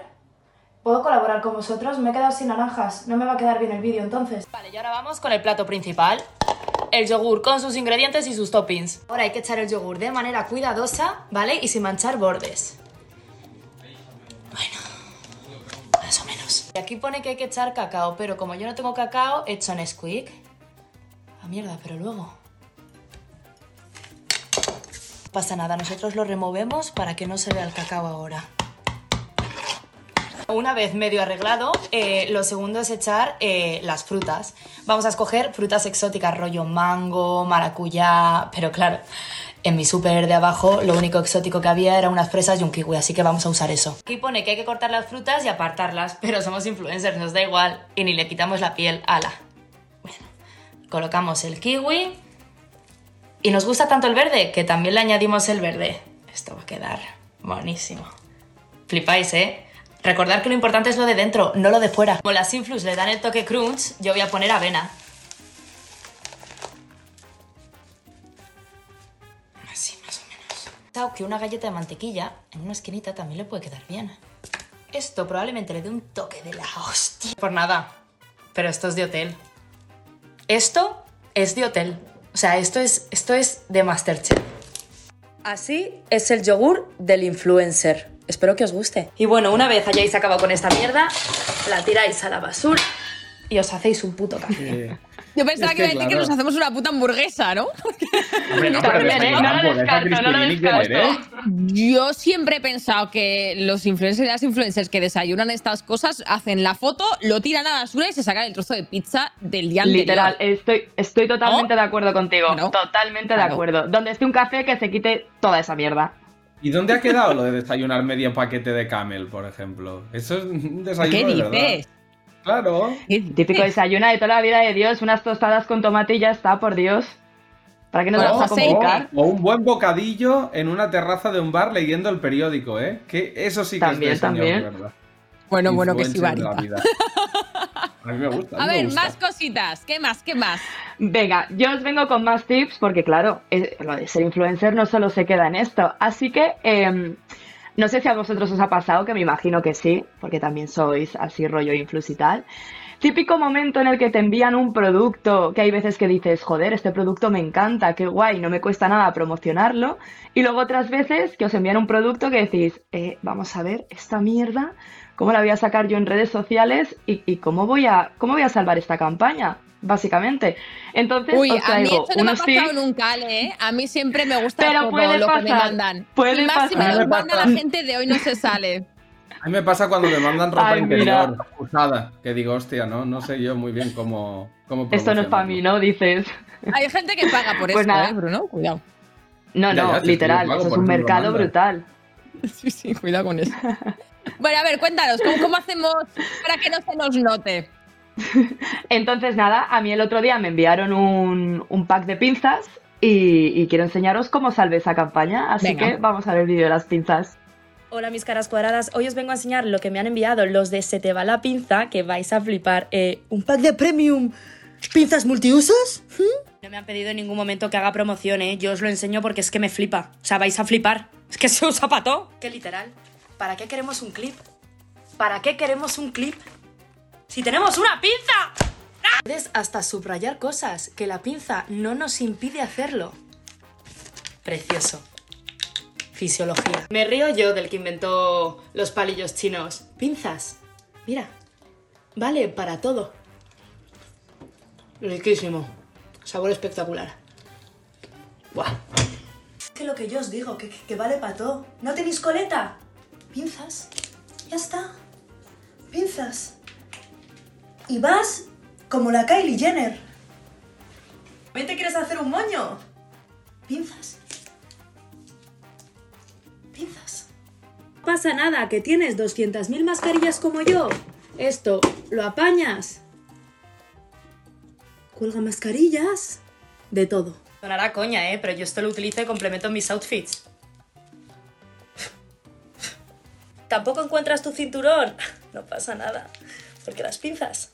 ¿Puedo colaborar con vosotros? Me he quedado sin naranjas. No me va a quedar bien el vídeo entonces. Vale, y ahora vamos con el plato principal. El yogur con sus ingredientes y sus toppings. Ahora hay que echar el yogur de manera cuidadosa, ¿vale? Y sin manchar bordes. Bueno, más o menos. Y aquí pone que hay que echar cacao, pero como yo no tengo cacao, he hecho Nesquik. Ah, mierda, pero luego. Pasa nada, nosotros lo removemos para que no se vea el cacao ahora. Una vez medio arreglado, eh, lo segundo es echar eh, las frutas. Vamos a escoger frutas exóticas, rollo mango, maracuyá, pero claro, en mi súper de abajo lo único exótico que había era unas fresas y un kiwi, así que vamos a usar eso. Aquí pone que hay que cortar las frutas y apartarlas, pero somos influencers, nos da igual y ni le quitamos la piel. Ala. Colocamos el kiwi Y nos gusta tanto el verde que también le añadimos el verde. Esto va a quedar buenísimo. Flipáis, ¿eh? Recordad que lo importante es lo de dentro, no lo de fuera. Como las influs le dan el toque crunch, yo voy a poner avena. Así, más o menos. Que una galleta de mantequilla en una esquinita también le puede quedar bien. Esto probablemente le dé un toque de la hostia. Por nada, pero esto es de hotel. Esto es de hotel. O sea, esto es, esto es de Masterchef. Así es el yogur del influencer. Espero que os guste. Y bueno, una vez hayáis acabado con esta mierda, la tiráis a la basura y os hacéis un puto café. Yo pensaba Es que, que, iba a decir que claro. nos hacemos una puta hamburguesa, ¿no? Hombre, no, pero También, ¿eh? No lo hamburguesa descarto, no lo Crispinini, ¿quién descarto. eres? Yo siempre he pensado que los influencers y las influencers que desayunan estas cosas hacen la foto, lo tiran a la basura y se sacan el trozo de pizza del día anterior. Literal, estoy, estoy totalmente de acuerdo contigo. No. Totalmente de Claro. acuerdo. Donde esté un café que se quite toda esa mierda. ¿Y dónde ha quedado lo de desayunar medio paquete de camel, por ejemplo? Eso es un desayuno ¿Qué de verdad. dices? Claro. Típico desayuno de toda la vida de Dios, unas tostadas con tomate y ya está, por Dios. ¿Para qué nos Con vamos a complicar? O un buen bocadillo en una terraza de un bar leyendo el periódico, ¿eh? Que eso sí que También, es de señor, también. de verdad. Bueno, bueno, que sí, Influencer A mí me gusta. A ver, gusta. más cositas. ¿Qué más? ¿Qué más? Venga, yo os vengo con más tips porque, claro, eh, lo de ser influencer no solo se queda en esto. Así que, em, no sé si a vosotros os ha pasado, que me imagino que sí, porque también sois así rollo influx y tal. Típico momento en el que te envían un producto, que hay veces que dices, joder, este producto me encanta, qué guay, no me cuesta nada promocionarlo. Y luego otras veces que os envían un producto que decís, eh, vamos a ver, esta mierda, ¿cómo la voy a sacar yo en redes sociales y, y cómo, voy a, cómo voy a salvar esta campaña? Básicamente. Entonces, Uy, os a mí traigo esto no me ha pasado nunca, ¿eh? A mí siempre me gusta Pero todo puede lo que me pasar, mandan. puede y más si me pasar. lo manda la gente de hoy no se sale. A mí me pasa cuando me mandan ropa Ay, interior usada, que digo, hostia, no, no sé yo muy bien cómo, cómo Esto no es para mí, ¿no? Dices. Hay gente que paga por Pues esto, nada. ¿eh, Bruno? Cuidado. No, no, ya, literal, eso es un eso mercado brutal. Sí, sí, cuidado con eso. Bueno, a ver, cuéntanos, ¿cómo, cómo hacemos para que no se nos note? Entonces, nada, a mí el otro día me enviaron un, un pack de pinzas y, y quiero enseñaros cómo salvé esa campaña. Así Venga. que vamos a ver el vídeo de las pinzas. Hola mis caras cuadradas, hoy os vengo a enseñar lo que me han enviado los de Se te va la pinza, que vais a flipar. Eh, un pack de premium, pinzas multiusos. No me han pedido en ningún momento que haga promoción, ¿eh? Yo os lo enseño porque es que me flipa. O sea, vais a flipar. Es que se usa para todo. Que literal. ¿Para qué queremos un clip? ¿Para qué queremos un clip? Si tenemos una pinza. Puedes hasta subrayar cosas, que la pinza no nos impide hacerlo. Precioso. Fisiología. Me río yo del que inventó los palillos chinos. Pinzas. Mira. Vale para todo. Riquísimo. Sabor espectacular. Buah. Que lo que yo os digo, que, que vale para todo. ¿No tenéis coleta? Pinzas. Ya está. Pinzas. Y vas como la Kylie Jenner. ¿También te quieres hacer un moño? Pinzas. Pinzas. No pasa nada, que tienes 200.000 mascarillas como yo. Esto lo apañas. Cuelga mascarillas. De todo. Sonará coña, ¿eh? Pero yo esto lo utilizo y complemento en mis outfits. ¿Tampoco encuentras tu cinturón? No pasa nada. Porque las pinzas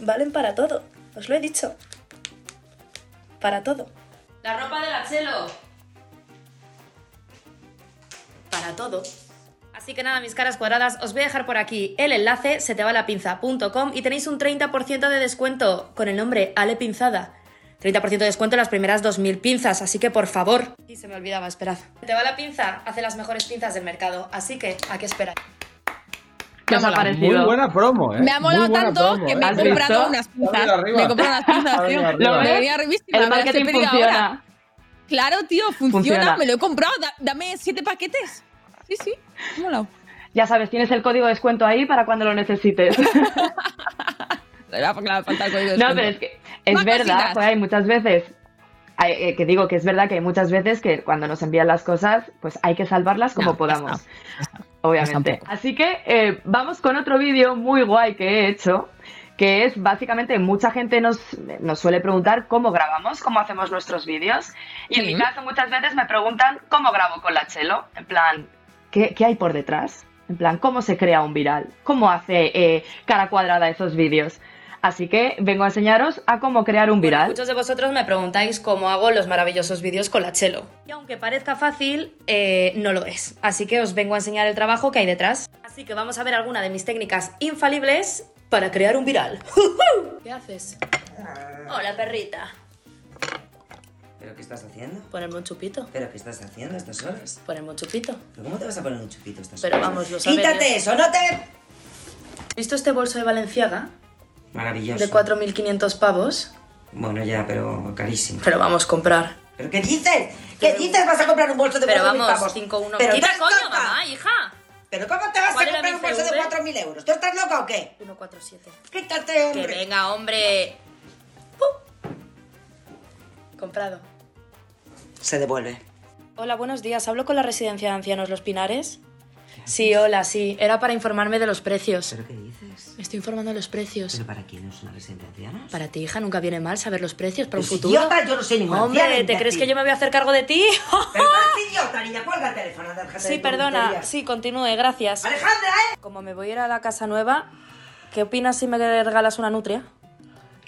valen para todo. Os lo he dicho. Para todo. La ropa de la Chelo. Para todo. Así que nada, mis caras cuadradas, os voy a dejar por aquí el enlace setevaalapinza.com y tenéis un 30% de descuento con el nombre Ale Pinzada. 30% de descuento en las primeras 2.000 pinzas, así que por favor. Y se me olvidaba, esperad. Te va la pinza, hace las mejores pinzas del mercado, así que ¿a qué esperar? ¿Qué os ha Muy buena promo, ¿eh? Me ha molado tanto promo, que ¿eh? me he ¿Has comprado visto? unas pinzas. Me he comprado unas pinzas, tío. ¿Lo Me ves? venía revísima, El me marketing pedido funciona. ahora. Claro, tío, funciona. Funciona. Me lo he comprado. Da- dame siete paquetes. Sí, sí. Me ha molado. Ya sabes, tienes el código de descuento ahí para cuando lo necesites. Claro, porque le falta el código de No, pero es que es Más verdad, cositas. pues hay muchas veces, eh, que digo que es verdad que hay muchas veces que cuando nos envían las cosas, pues hay que salvarlas como No, podamos, está, ya está. obviamente. Así que eh, vamos con otro vídeo muy guay que he hecho, que es básicamente mucha gente nos, nos suele preguntar cómo grabamos, cómo hacemos nuestros vídeos. Y en mi caso muchas veces me preguntan cómo grabo con la Chelo, en plan, ¿qué, qué hay por detrás? En plan, ¿cómo se crea un viral? ¿Cómo hace eh, cara cuadrada esos vídeos? Así que vengo a enseñaros a cómo crear un viral. Muchos de vosotros me preguntáis cómo hago los maravillosos vídeos con la Chelo. Y aunque parezca fácil, eh, no lo es. Así que os vengo a enseñar el trabajo que hay detrás. Así que vamos a ver alguna de mis técnicas infalibles para crear un viral. ¿Qué haces? Hola, perrita. ¿Pero qué estás haciendo? Ponerme un chupito. ¿Pero qué estás haciendo a estas horas? Ponerme un chupito. ¿Pero cómo te vas a poner un chupito a estas Pero horas? vamos, lo sabes. ¡Quítate eso! ¡No te...! ¿Visto este bolso de Valenciaga? Maravilloso. De 4.500 pavos. Bueno, ya, pero carísimo. Pero vamos, comprar. ¿Pero qué dices? ¿Qué dices? ¿Vas a comprar un bolso de Pero 4.000 vamos, pavos? 5-1. Pero estás coño, loca. mamá, hija. ¿Pero cómo te vas a ¿Cuál era comprar un bolso de CV? 4.000 euros? ¿Tú estás loca o qué? 147. Quítate, Que hombre. venga, hombre. ¡Pum! Comprado. Se devuelve. Hola, buenos días. ¿Hablo con la residencia de ancianos Los Pinares? Sí, hola, sí. Era para informarme de los precios. ¿Pero qué dices? Me estoy informando de los precios. ¿Pero para quién es una residencia de ancianos? Para ti, hija, nunca viene mal saber los precios para un Pues futuro. idiota, yo no soy ninguna Hombre, ¿te crees que yo me voy a hacer cargo de ti? Pero tú eres idiota, niña. Cuelga el teléfono, déjate de Sí, perdona. tonterías. Sí, continúe, gracias. Alejandra, ¿eh? Como me voy a ir a la casa nueva, ¿qué opinas si me regalas una nutria?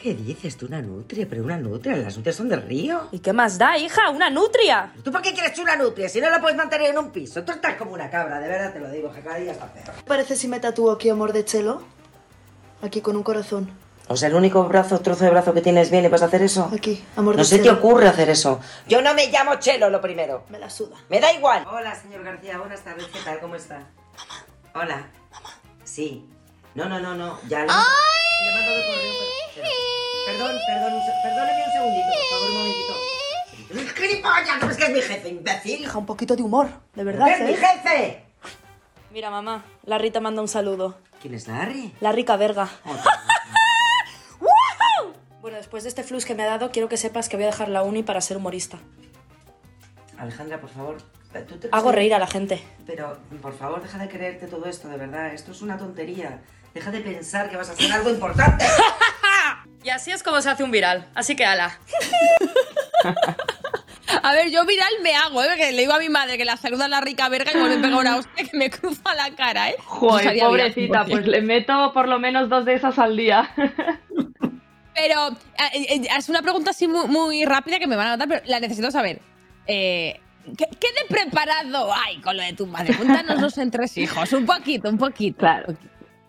¿Qué dices tú, una nutria? Pero una nutria, las nutrias son del río. ¿Y qué más da, hija? ¡Una nutria! ¿Tú por qué quieres una nutria si no la puedes mantener en un piso? Tú estás como una cabra, de verdad te lo digo, que cada día está peor. parece si me tatúo aquí amor de chelo? Aquí con un corazón. O sea, el único brazo, trozo de brazo que tienes bien y vas a hacer eso. Aquí, amor No de se te chelo. ocurre hacer eso. Yo no me llamo Chelo, lo primero. Me la suda. Me da igual. Hola, señor García, buenas tardes. ¿Qué tal? ¿Cómo está? Mamá. Hola. Mamá. Sí. No, no, no, no. Ya le, le he mandado el correo. pero- pero- Perdón, perdón, un se- perdóneme un segundito, por favor, un momentito. ¡Gilipollas! ¿No ves que es mi jefe, imbécil? Hija, un poquito de humor, de verdad, ¡Es mi ¿eh? jefe! Mira, mamá, la Rita manda un saludo. ¿Quién es Larry? La rica verga. Oh, ¡Woohoo! Bueno, después de este flux que me ha dado, quiero que sepas que voy a dejar la uni para ser humorista. Alejandra, por favor. ¿tú te Hago reír a la gente. Pero, por favor, deja de creerte todo esto, de verdad. Esto es una tontería. Deja de pensar que vas a hacer algo importante. Y así es como se hace un viral. Así que ala. A ver, yo viral me hago, ¿eh? Que le digo a mi madre que la saluda a la rica verga y vuelve a pegar una hostia que me cruza la cara, ¿eh? Joder, pobrecita, porque- pues le meto por lo menos dos de esas al día. Pero eh, eh, es una pregunta así muy, muy rápida que me van a notar, pero la necesito saber. Eh, ¿qué, qué de preparado hay con lo de tu madre? Cuéntanos los entresijos, un poquito, un poquito. Claro.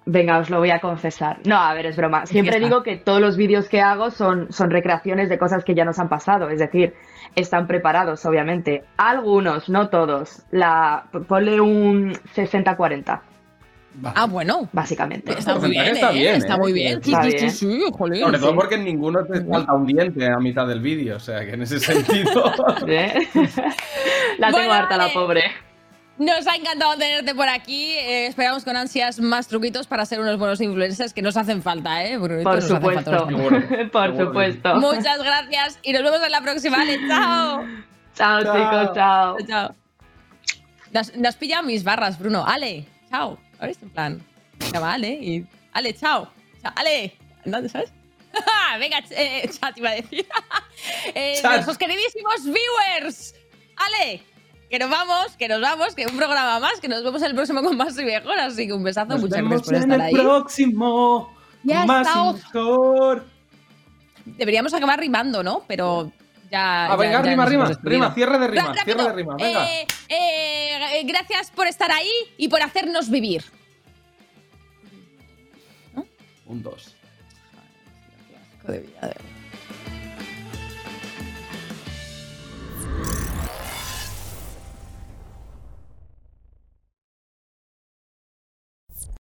Venga, os lo voy a confesar. No, a ver, es broma. Siempre digo que todos los vídeos que hago son, son recreaciones de cosas que ya nos han pasado. Es decir, están preparados, obviamente. Algunos, no todos. La, ponle un 60-40, Ah, bueno. básicamente. Está muy bien, Está ¿eh? bien, Está ¿eh? muy bien. Sí, Está sí, sí, bien. sí, jolín, Sobre todo sí. porque en ninguno te falta un diente a mitad del vídeo, o sea que en ese sentido. ¿Eh? La tengo Bueno, harta, la pobre. Nos ha encantado tenerte por aquí. Eh, esperamos con ansias más truquitos para ser unos buenos influencers que nos hacen falta, ¿eh? Brunito, Por falta supuesto. los. Por supuesto. Muchas gracias y nos vemos en la próxima. Vale, chao. Chao, chicos, chao. Chao. Nos, nos pilla mis barras, Bruno. Ale, chao. ¿Sabes? En plan, va, Ale. Y, Ale, chao. Chao, Ale. ¿Dónde sabes? venga, ch- eh, chat iba a decir. eh, nuestros queridísimos viewers. Ale. Que nos vamos, que nos vamos, que un programa más, que nos vemos el próximo con más y mejor. Así que un besazo, Nos muchas vemos gracias por en estar el ahí. próximo. Ya más y mejor. Deberíamos acabar rimando, ¿no? Pero ya. Ah, ya- venga, ya rima, nos rima, despedido. rima, cierre de rima, rápido. cierre de rima, venga. Eh, eh, eh, gracias por estar ahí y por hacernos vivir. Un dos. De vida, de verdad.